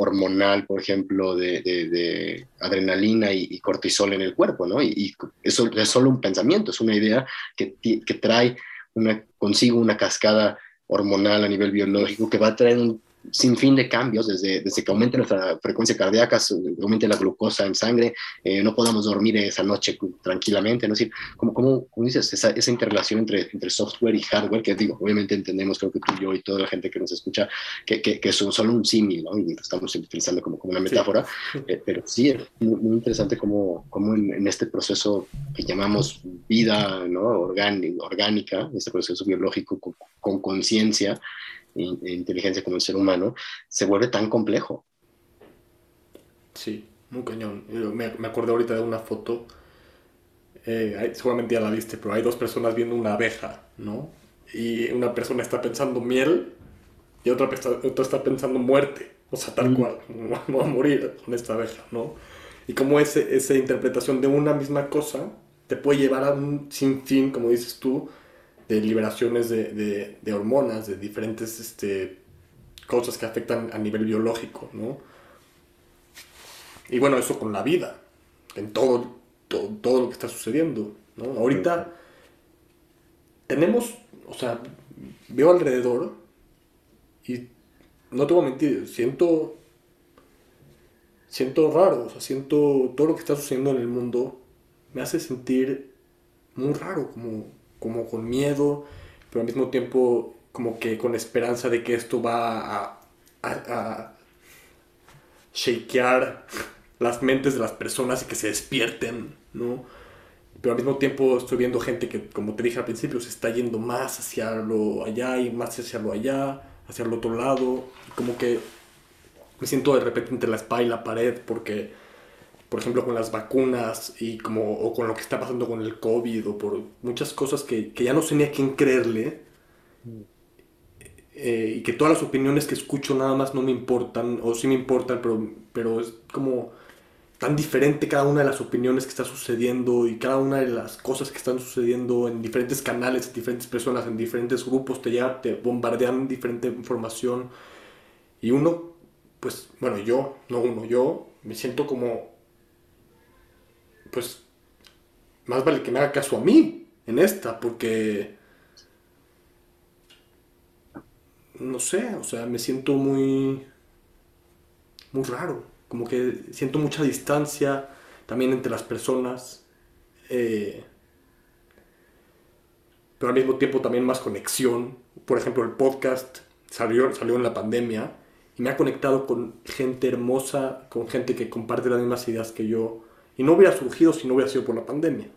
hormonal, por ejemplo, de, adrenalina y, cortisol en el cuerpo, ¿no? Y, eso es solo un pensamiento, es una idea que, que trae una, consigo una cascada hormonal a nivel biológico que va a traer un sin fin de cambios, desde, desde que aumente nuestra frecuencia cardíaca, aumente la glucosa en sangre, eh, no podamos dormir esa noche tranquilamente, ¿no? Es decir, como, como, dices, esa, esa, interrelación entre, entre software y hardware, que digo, obviamente entendemos, creo que tú y yo y toda la gente que nos escucha, que, que, que son solo un símil, ¿no? Y lo estamos utilizando como, como una metáfora, eh, pero sí, es muy, interesante como, como en, este proceso que llamamos vida, ¿no? Orgánica, orgánica este proceso biológico con conciencia, inteligencia como el ser humano, se vuelve tan complejo. Sí, muy cañón. Me, me acordé ahorita de una foto, eh, seguramente ya la viste, pero hay dos personas viendo una abeja, ¿no? Y una persona está pensando miel y otra, otra está pensando muerte, o sea, tal mm. cual, voy a morir con esta abeja, ¿no? Y como ese, esa interpretación de una misma cosa te puede llevar a un sinfín, como dices tú, de liberaciones de, de, hormonas, de diferentes este, cosas que afectan a nivel biológico, ¿no? Y bueno, eso con la vida, en todo, todo, todo lo que está sucediendo, ¿no? Ahorita tenemos, o sea, veo alrededor y no te voy a mentir, siento, siento raro, o sea, siento todo lo que está sucediendo en el mundo me hace sentir muy raro, como como con miedo, pero al mismo tiempo como que con esperanza de que esto va a, a, shakear las mentes de las personas y que se despierten, ¿no? Pero al mismo tiempo estoy viendo gente que, como te dije al principio, se está yendo más hacia lo allá y más hacia lo allá, hacia el otro lado. Como que me siento de repente entre la espalda y la pared porque por ejemplo, con las vacunas y como, o con lo que está pasando con el COVID o por muchas cosas que, que ya no sé ni a quién creerle eh, y que todas las opiniones que escucho nada más no me importan o sí me importan, pero, pero es como tan diferente cada una de las opiniones que está sucediendo y cada una de las cosas que están sucediendo en diferentes canales, en diferentes personas, en diferentes grupos, te, ya, te bombardean diferente información. Y uno, pues bueno, yo, no uno, yo me siento como pues más vale que me haga caso a mí en esta, porque no sé, o sea, me siento muy muy raro, como que siento mucha distancia también entre las personas, eh, pero al mismo tiempo también más conexión. Por ejemplo, el podcast salió, salió en la pandemia y me ha conectado con gente hermosa, con gente que comparte las mismas ideas que yo y no hubiera surgido si no hubiera sido por la pandemia.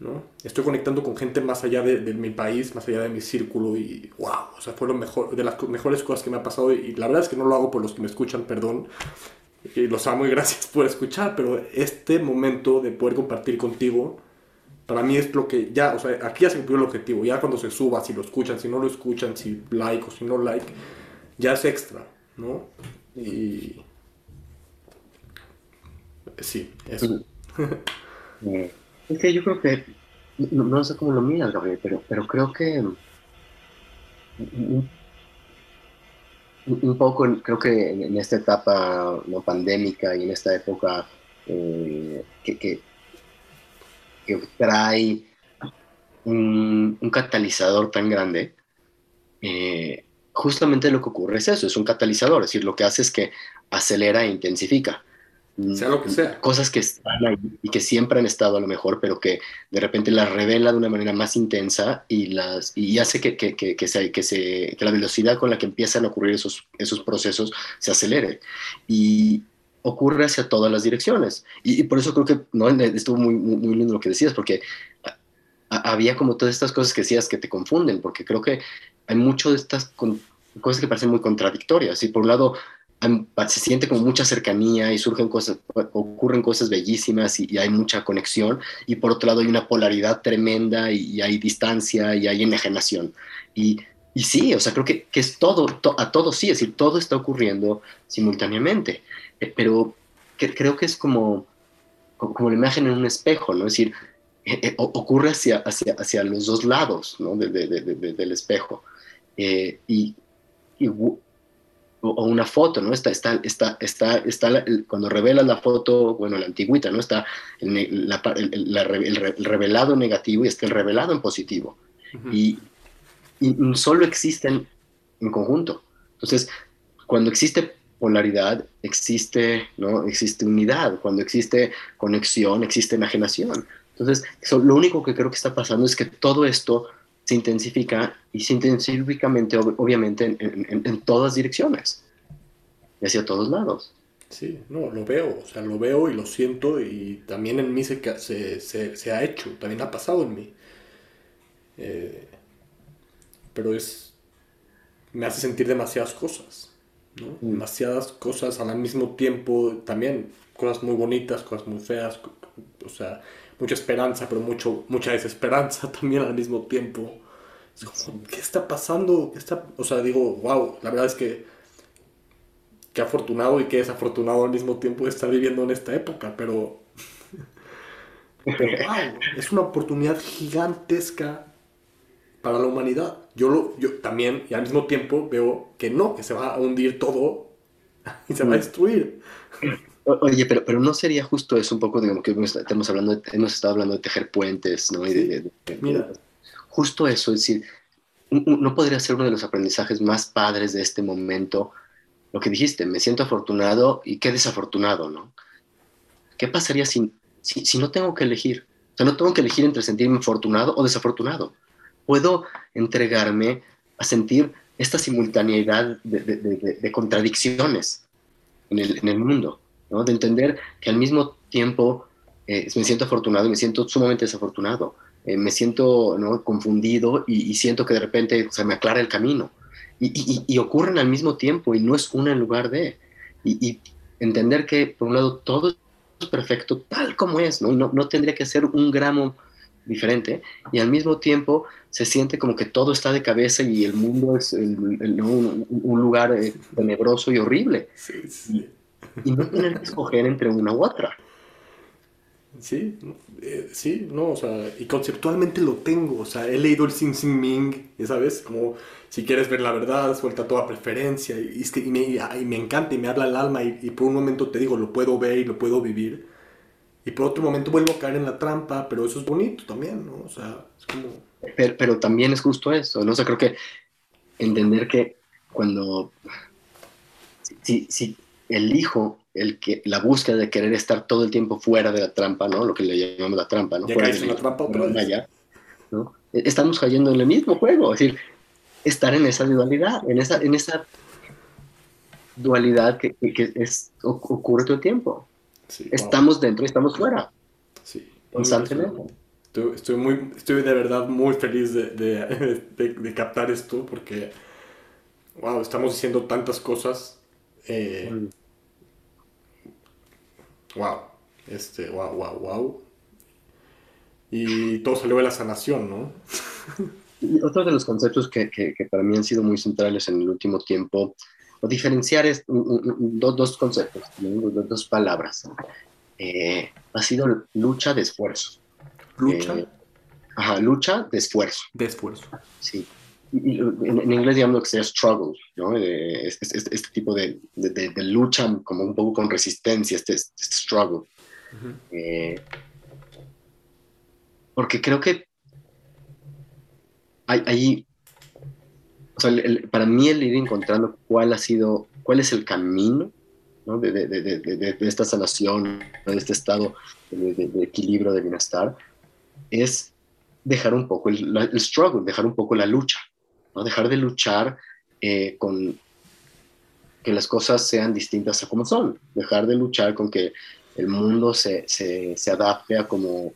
¿no? Estoy conectando con gente más allá de, mi país, más allá de mi círculo y wow, o sea, fue lo mejor, de las mejores cosas que me ha pasado y, la verdad es que no lo hago por los que me escuchan, perdón, y los amo y gracias por escuchar, pero este momento de poder compartir contigo, para mí es lo que ya, o sea, aquí ya se cumplió el objetivo, ya cuando se suba, si lo escuchan, si no lo escuchan, si like o si no like, ya es extra, ¿no? Y sí, eso. Es que yo creo que, no, sé cómo lo miras, Gabriel, pero, pero creo que un, poco, creo que en, esta etapa no pandémica y en esta época eh, que, que, trae un, catalizador tan grande, eh, justamente lo que ocurre es eso, es un catalizador, es decir, lo que hace es que acelera e intensifica. Sea lo que sea. Cosas que están ahí y que siempre han estado a lo mejor, pero que de repente las revela de una manera más intensa y, las, y hace que, que, que, que, se, que, se, que la velocidad con la que empiezan a ocurrir esos, esos procesos se acelere. Y ocurre hacia todas las direcciones. Y, por eso creo que ¿no? estuvo muy, muy, lindo lo que decías, porque había como todas estas cosas que decías que te confunden, porque creo que hay mucho de estas cosas que parecen muy contradictorias. Y por un lado, se siente como mucha cercanía y surgen cosas, ocurren cosas bellísimas y, hay mucha conexión y por otro lado hay una polaridad tremenda y, hay distancia y hay enajenación. Y, y sí, o sea, creo que, que es todo, a todo sí, es decir, todo está ocurriendo simultáneamente, eh, pero que, creo que es como, como la imagen en un espejo, ¿no? Es decir, eh, eh, ocurre hacia, hacia, hacia los dos lados ¿no? de, de, del espejo. y, y o, una foto, ¿no? Está, está, está, está, está cuando revelas la foto, bueno, la antigüita, ¿no? Está el, el, revelado negativo y está el revelado en positivo. y, y, solo existen en conjunto. Entonces, cuando existe polaridad, existe, ¿no? existe unidad. Cuando existe conexión, existe enajenación. Entonces, lo único que creo que está pasando es que todo esto se intensifica y se intensifícamente, obviamente, en, todas direcciones y hacia todos lados. Sí, no, lo veo, o sea, lo veo y lo siento y también en mí se, se, se, ha hecho, también ha pasado en mí. Eh, pero es, me hace sentir demasiadas cosas, ¿no? Mm. Demasiadas cosas al mismo tiempo, también cosas muy bonitas, cosas muy feas, o sea, mucha esperanza, pero mucho, mucha desesperanza también al mismo tiempo. ¿qué está pasando? ¿Qué está? O sea, digo, wow, la verdad es que qué afortunado y qué desafortunado al mismo tiempo estar viviendo en esta época, pero, pero wow, es una oportunidad gigantesca para la humanidad. Yo, lo, yo también, y al mismo tiempo veo que no, que se va a hundir todo y se va a destruir. Oye, pero, pero no sería justo eso un poco, digamos, que estamos hablando, hemos estado hablando de tejer puentes, ¿no? Mira. Justo eso, es decir, no podría ser uno de los aprendizajes más padres de este momento, lo que dijiste, me siento afortunado y qué desafortunado, ¿no? ¿Qué pasaría si, si, si no tengo que elegir? O sea, no tengo que elegir entre sentirme afortunado o desafortunado. Puedo entregarme a sentir esta simultaneidad de, de, de, contradicciones en el, en el mundo. De entender que al mismo tiempo eh, me siento afortunado y me siento sumamente desafortunado. Eh, me siento confundido y, siento que de repente se me aclara el camino. Y, ocurren al mismo tiempo y no es una en lugar de. Y, entender que, por un lado, todo es perfecto tal como es, ¿no? No, tendría que ser un gramo diferente y al mismo tiempo se siente como que todo está de cabeza y el mundo es un, lugar eh, tenebroso y horrible. Sí, sí y no tener que escoger entre una u otra. Sí, eh, sí, no, o sea, y conceptualmente lo tengo, o sea, he leído el Sing Sing Ming, ¿sabes? Como si quieres ver la verdad, suelta toda preferencia, y, y, me, y me, encanta y me habla el alma, y, por un momento te digo, lo puedo ver y lo puedo vivir, y por otro momento vuelvo a caer en la trampa, pero eso es bonito también, ¿no? O sea, es como... Pero, pero también es justo eso, ¿no? O sea, creo que entender que cuando... Si, si, elijo el que, la búsqueda de querer estar todo el tiempo fuera de la trampa, ¿no? Lo que le llamamos la trampa, ¿no? fuera de la, trampa ¿no? E, estamos cayendo en el mismo juego, es decir, estar en esa dualidad, en esa, en esa dualidad que, que es, ocurre todo el tiempo. estamos dentro y estamos fuera. Sí. Constantemente. Estoy, estoy, muy, estoy de verdad muy feliz de, de, de, captar esto porque, wow, estamos diciendo tantas cosas eh, wow. Este, wow, wow, wow. Y todo salió de la sanación, ¿no? otro de los conceptos que, que, para mí han sido muy centrales en el último tiempo, o diferenciar es, dos, dos, conceptos, dos, palabras, eh, ha sido lucha de esfuerzo. ¿Lucha? Eh, ajá, lucha de esfuerzo. De esfuerzo. Sí en, inglés llamamos lo que sea struggle, ¿no? Este, este, tipo de, de, lucha como un poco con resistencia, este, este struggle. Eh, porque creo que hay, hay o sea, para mí el ir encontrando cuál ha sido, cuál es el camino ¿no? de, de, esta sanación, de este estado de, equilibrio, de bienestar, es dejar un poco el, el struggle, dejar un poco la lucha. Dejar de luchar eh, con que las cosas sean distintas a como son, dejar de luchar con que el mundo se, se, se adapte a como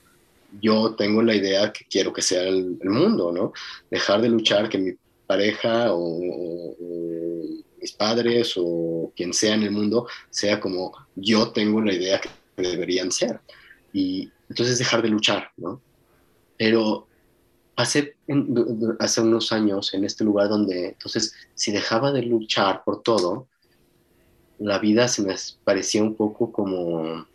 yo tengo la idea que quiero que sea el, mundo, ¿no? Dejar de luchar que mi pareja o, mis padres o quien sea en el mundo sea como yo tengo la idea que deberían ser. Y entonces dejar de luchar, ¿no? Pero hace, hace unos años en este lugar donde, entonces, si dejaba de luchar por todo, la vida se me parecía un poco como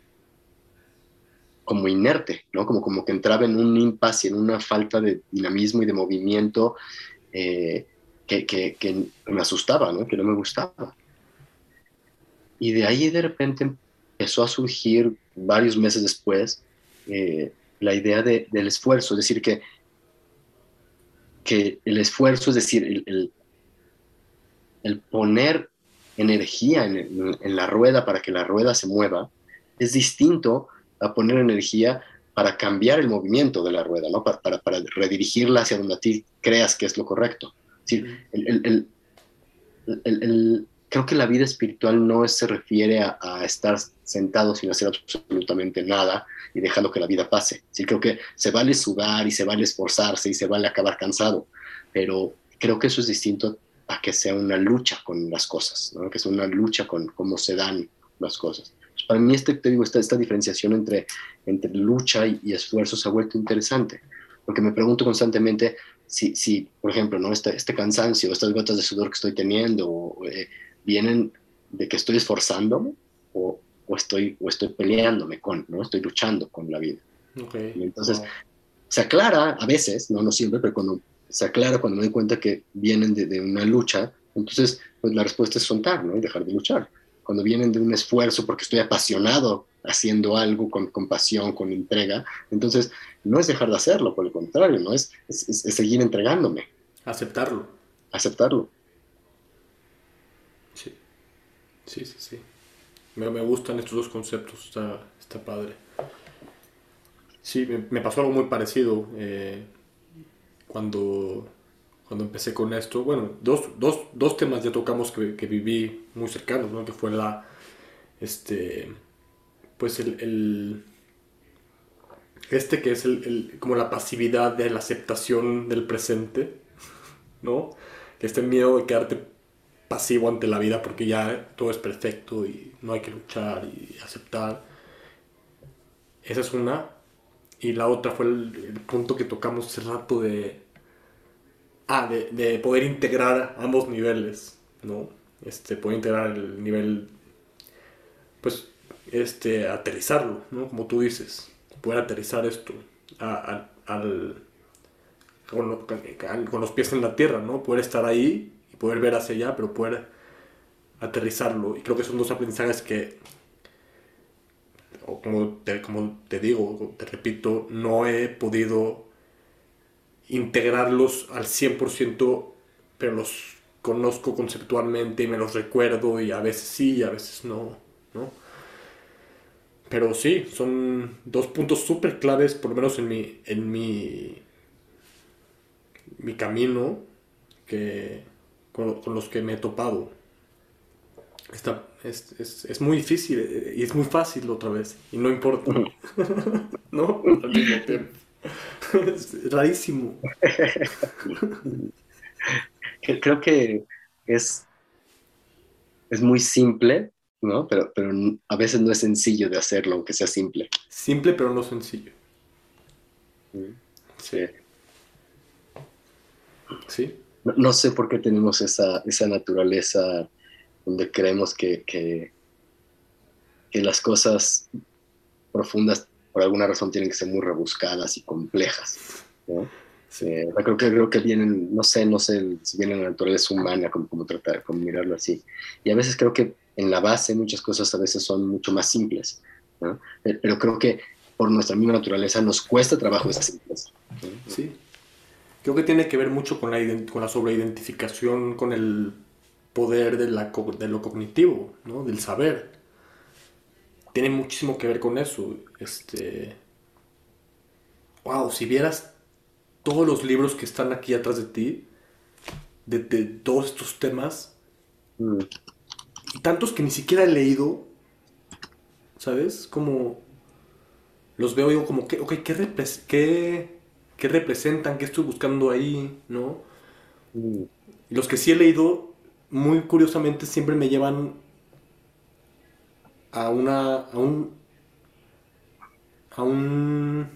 como inerte, ¿no? Como, como que entraba en un impasse, en una falta de dinamismo y de movimiento eh, que, me asustaba, ¿no? Que no me gustaba. Y de ahí de repente empezó a surgir, varios meses después, eh, la idea de, del esfuerzo, es decir, que que el esfuerzo, es decir, el, el poner energía en, la rueda para que la rueda se mueva es distinto a poner energía para cambiar el movimiento de la rueda, ¿no? para, para, redirigirla hacia donde a ti creas que es lo correcto. Es el, el, creo que la vida espiritual no se refiere a, estar sentado sin hacer absolutamente nada y dejando que la vida pase. Sí, creo que se vale sudar y se vale esforzarse y se vale acabar cansado, pero creo que eso es distinto a que sea una lucha con las cosas, ¿no? que sea una lucha con cómo se dan las cosas. Pues para mí, este, te digo, esta, esta diferenciación entre, entre lucha y, esfuerzo se ha vuelto interesante, porque me pregunto constantemente si, si por ejemplo, ¿no? este, este cansancio, estas gotas de sudor que estoy teniendo, eh, vienen de que estoy esforzándome o, o, estoy, o estoy peleándome con, ¿no? Estoy luchando con la vida. Okay. entonces, se aclara a veces, no, no siempre, pero cuando se aclara cuando me doy cuenta que vienen de, una lucha, entonces pues la respuesta es soltar, ¿no? Y dejar de luchar. Cuando vienen de un esfuerzo porque estoy apasionado haciendo algo con, con pasión, con entrega, entonces no es dejar de hacerlo, por el contrario, ¿no? Es, es, seguir entregándome. Aceptarlo. Aceptarlo. Sí, sí, sí, sí. Me, me gustan estos dos conceptos, está, está padre. Sí, me, pasó algo muy parecido. Eh, cuando, cuando empecé con esto. Bueno, dos, dos, dos temas ya tocamos que, que, viví muy cercanos, ¿no? Que fue la, este, pues el, el este que es el, el, como la pasividad de la aceptación del presente, ¿no? Este miedo de quedarte pasivo ante la vida porque ya todo es perfecto y no hay que luchar y aceptar. Esa es una. Y la otra fue el, punto que tocamos hace rato de, ah, de, poder integrar ambos niveles, ¿no? Este, poder integrar el nivel, pues, este, aterrizarlo, ¿no? Como tú dices, poder aterrizar esto al, con, con, los pies en la tierra, ¿no? Poder estar ahí poder ver hacia allá, pero poder aterrizarlo. Y creo que son dos aprendizajes que como te, como te digo, te repito, no he podido integrarlos al 100%, pero los conozco conceptualmente y me los recuerdo y a veces sí y a veces no, ¿no? Pero sí, son dos puntos súper claves, por lo menos en mi, en mi, mi camino, que, con los que me he topado. Está, es, es, es, muy difícil eh, y es muy fácil otra vez, y no importa. ¿No? Al mismo tiempo. Es rarísimo. Creo que es, es muy simple, ¿no? Pero, pero a veces no es sencillo de hacerlo, aunque sea simple. Simple, pero no sencillo. Sí. Sí. No, no sé por qué tenemos esa, esa naturaleza donde creemos que, que, las cosas profundas por alguna razón tienen que ser muy rebuscadas y complejas. ¿no? creo, que, creo que vienen, no sé, no sé si viene la naturaleza humana, como, como tratar, como mirarlo así. Y a veces creo que en la base muchas cosas a veces son mucho más simples. ¿no? Pero creo que por nuestra misma naturaleza nos cuesta trabajo esa simpleza. Sí. Creo que tiene que ver mucho con la, con la sobreidentificación con el poder de, la, de lo cognitivo, ¿no? del saber. Tiene muchísimo que ver con eso. Este. Wow, si vieras todos los libros que están aquí atrás de ti, de, todos estos temas, mm. y tantos que ni siquiera he leído, ¿sabes? Como los veo y digo como, que, okay, ¿qué, qué, ¿qué, representan? ¿Qué estoy buscando ahí? ¿No? Mm. Los que sí he leído muy curiosamente siempre me llevan a una a un a un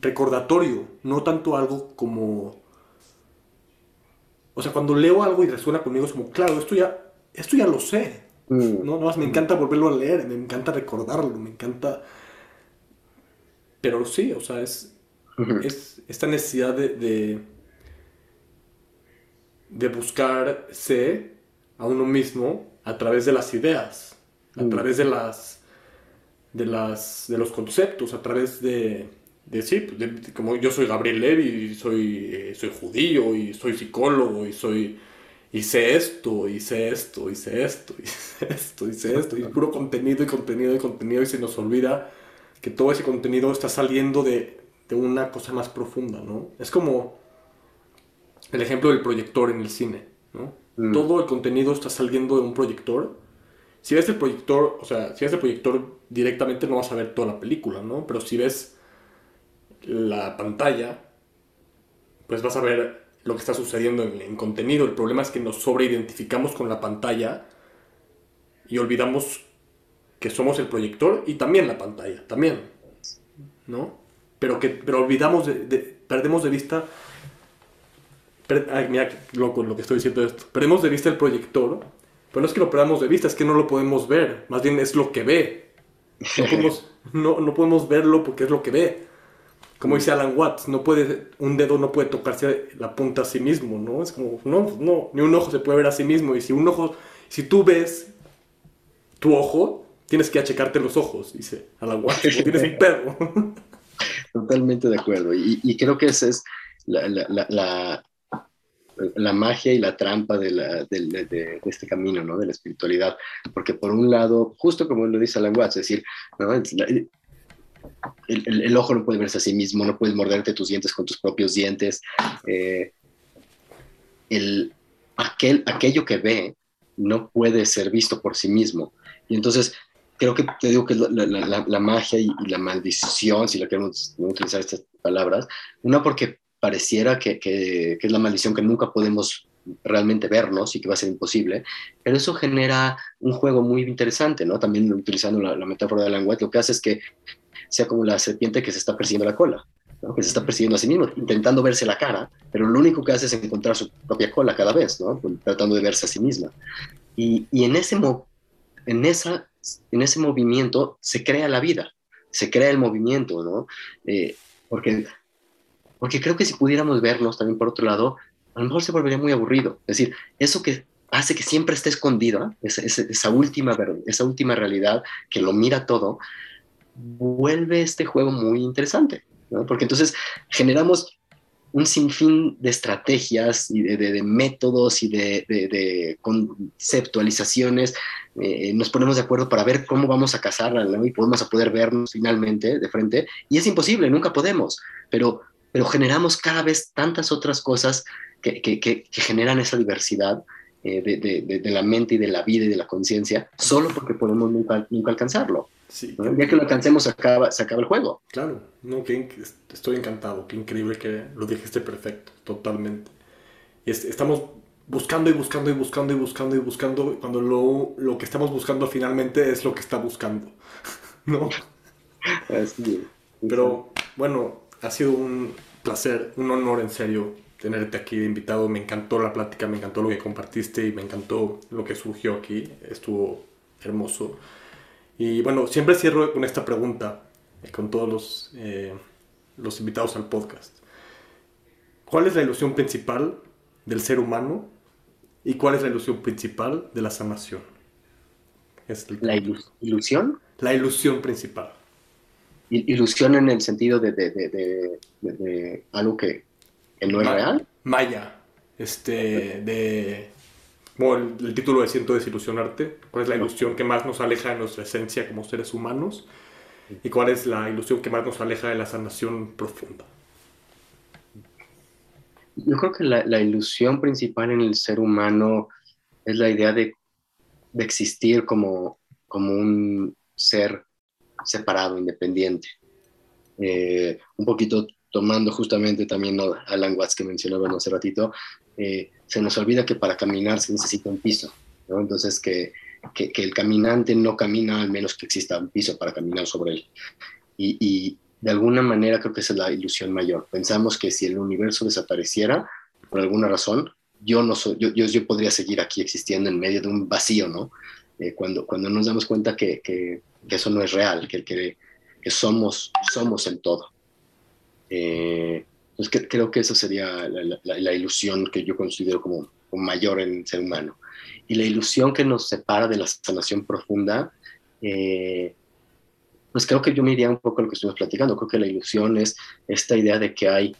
recordatorio, no tanto algo como o sea, cuando leo algo y resuena conmigo es como, claro, esto ya esto ya lo sé. Mm. No, más me encanta volverlo a leer, me encanta recordarlo, me encanta pero sí, o sea, es, es esta necesidad de, de, de buscarse a uno mismo a través de las ideas, a mm. través de las, de las de los conceptos, a través de, de sí, como yo soy Gabriel Levy, soy, eh, soy judío y soy psicólogo y soy hice esto, hice esto, hice esto, hice esto, hice esto, y puro contenido y contenido y contenido y se nos olvida que todo ese contenido está saliendo de, de una cosa más profunda, ¿no? Es como el ejemplo del proyector en el cine, ¿no? Mm. Todo el contenido está saliendo de un proyector. Si ves el proyector, o sea, si ves el proyector directamente no vas a ver toda la película, ¿no? Pero si ves la pantalla, pues vas a ver lo que está sucediendo en, contenido. El problema es que nos sobreidentificamos con la pantalla y olvidamos que somos el proyector y también la pantalla, también, ¿no? Pero, que, pero olvidamos, de, perdemos de vista, ay, mira loco lo que estoy diciendo esto, perdemos de vista el proyector, pero no es que lo perdamos de vista, es que no lo podemos ver, más bien es lo que ve. No podemos, no, no podemos verlo porque es lo que ve como dice Alan Watts, no puede, un dedo no puede tocarse la punta a sí mismo, ¿no? Es como, no, no, ni un ojo se puede ver a sí mismo. Y si un ojo, si tú ves tu ojo, tienes que achecarte los ojos, dice Alan Watts, tienes un perro. Totalmente de acuerdo. Y, creo que esa es la, la, la, magia y la trampa de, de, de, este camino, ¿no? De la espiritualidad. Porque por un lado, justo como lo dice Alan Watts, es decir, ¿no? el, ojo no puede verse a sí mismo, no puedes morderte tus dientes con tus propios dientes. Eh, el, aquel, aquello que ve no puede ser visto por sí mismo. Y entonces, creo que te digo que la, la, magia y, la maldición, si la queremos utilizar estas palabras, una porque pareciera que, que, que, es la maldición que nunca podemos realmente vernos y que va a ser imposible, pero eso genera un juego muy interesante, ¿no? También utilizando la, metáfora de la lo que hace es que sea como la serpiente que se está persiguiendo la cola, que se está persiguiendo a sí mismo, intentando verse la cara, pero lo único que hace es encontrar su propia cola cada vez, ¿no? tratando de verse a sí misma. Y, y en, ese en, esa, en ese movimiento se crea la vida, se crea el movimiento, ¿no? Eh, porque, porque creo que si pudiéramos vernos también por otro lado, a lo mejor se volvería muy aburrido. Es decir, eso que hace que siempre esté escondido, esa, esa, última, esa última realidad que lo mira todo, vuelve este juego muy interesante, porque entonces generamos un sinfín de estrategias y de, métodos y de, conceptualizaciones. Eh, nos ponemos de acuerdo para ver cómo vamos a cazarla y podemos a poder vernos finalmente de frente. Y es imposible, nunca podemos, pero, pero generamos cada vez tantas otras cosas que, que, generan esa diversidad eh, de, la mente y de la vida y de la conciencia, solo porque podemos nunca, nunca alcanzarlo. Sí, Ya que lo alcancemos, se acaba, se acaba el juego. Claro, no, que, estoy encantado, qué increíble que lo dijiste perfecto, totalmente. Y estamos buscando y buscando y buscando y buscando y buscando, cuando lo, lo que estamos buscando finalmente es lo que está buscando, ¿no? Así Pero bueno, ha sido un placer, un honor en serio tenerte aquí de invitado. Me encantó la plática, me encantó lo que compartiste y me encantó lo que surgió aquí. Estuvo hermoso. Y bueno, siempre cierro con esta pregunta, eh, con todos los, eh, los invitados al podcast. ¿Cuál es la ilusión principal del ser humano y cuál es la ilusión principal de la sanación? ¿La ilusión? La ilusión principal. Ilusión en el sentido de, de, de, de algo que, no es real. Maya, este, de como el, título de Siento desilusionarte, cuál es la ilusión que más nos aleja de nuestra esencia como seres humanos y cuál es la ilusión que más nos aleja de la sanación profunda. Yo creo que la, ilusión principal en el ser humano es la idea de, existir como, como un ser separado, independiente. Eh, un poquito tomando justamente también a Alan Watts que mencionaban hace ratito, eh, se nos olvida que para caminar se necesita un piso, ¿no? Entonces que, que, el caminante no camina al menos que exista un piso para caminar sobre él. Y, y, de alguna manera creo que esa es la ilusión mayor. Pensamos que si el universo desapareciera, por alguna razón, yo, no soy, yo, yo, podría seguir aquí existiendo en medio de un vacío, ¿no? Eh, cuando, cuando nos damos cuenta que, que, que eso no es real, que, que, que somos, somos en todo. Eh, pues creo que esa sería la, ilusión que yo considero como, mayor en el ser humano. Y la ilusión que nos separa de la sanación profunda, eh, pues creo que yo me iría un poco a lo que estuvimos platicando. Creo que la ilusión es esta idea de que hay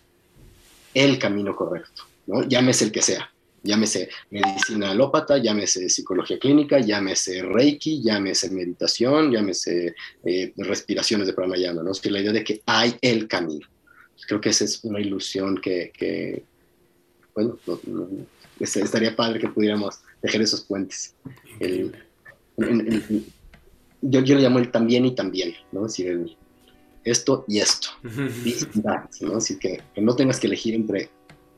el camino correcto, ¿no? llámese el que sea. Llámese medicina alópata, llámese psicología clínica, llámese reiki, llámese meditación, llámese eh, respiraciones de pranayama, ¿no? Es que la idea de que hay el camino. Creo que esa es una ilusión que, bueno, estaría padre que pudiéramos dejar esos puentes. yo, yo lo llamo el también y también, ¿no? Es decir, esto y esto. ¿no? Así que, que no tengas que elegir entre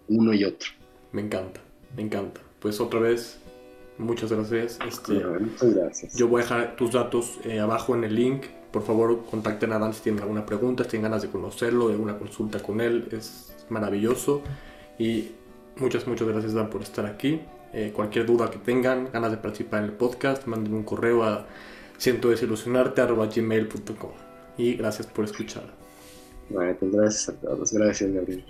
uno y otro. Me encanta, me encanta. Pues otra vez, muchas gracias. Este, muchas gracias. Yo voy a dejar tus datos eh, abajo en el link. Por favor, contacten a Dan si tienen alguna pregunta, si tienen ganas de conocerlo, de una consulta con él. Es maravilloso. Y muchas, muchas gracias, Dan, por estar aquí. Eh, cualquier duda que tengan, ganas de participar en el podcast, manden un correo a siento gmail.com y gracias por escuchar. Bueno, pues gracias a todos. Gracias, Gabriel.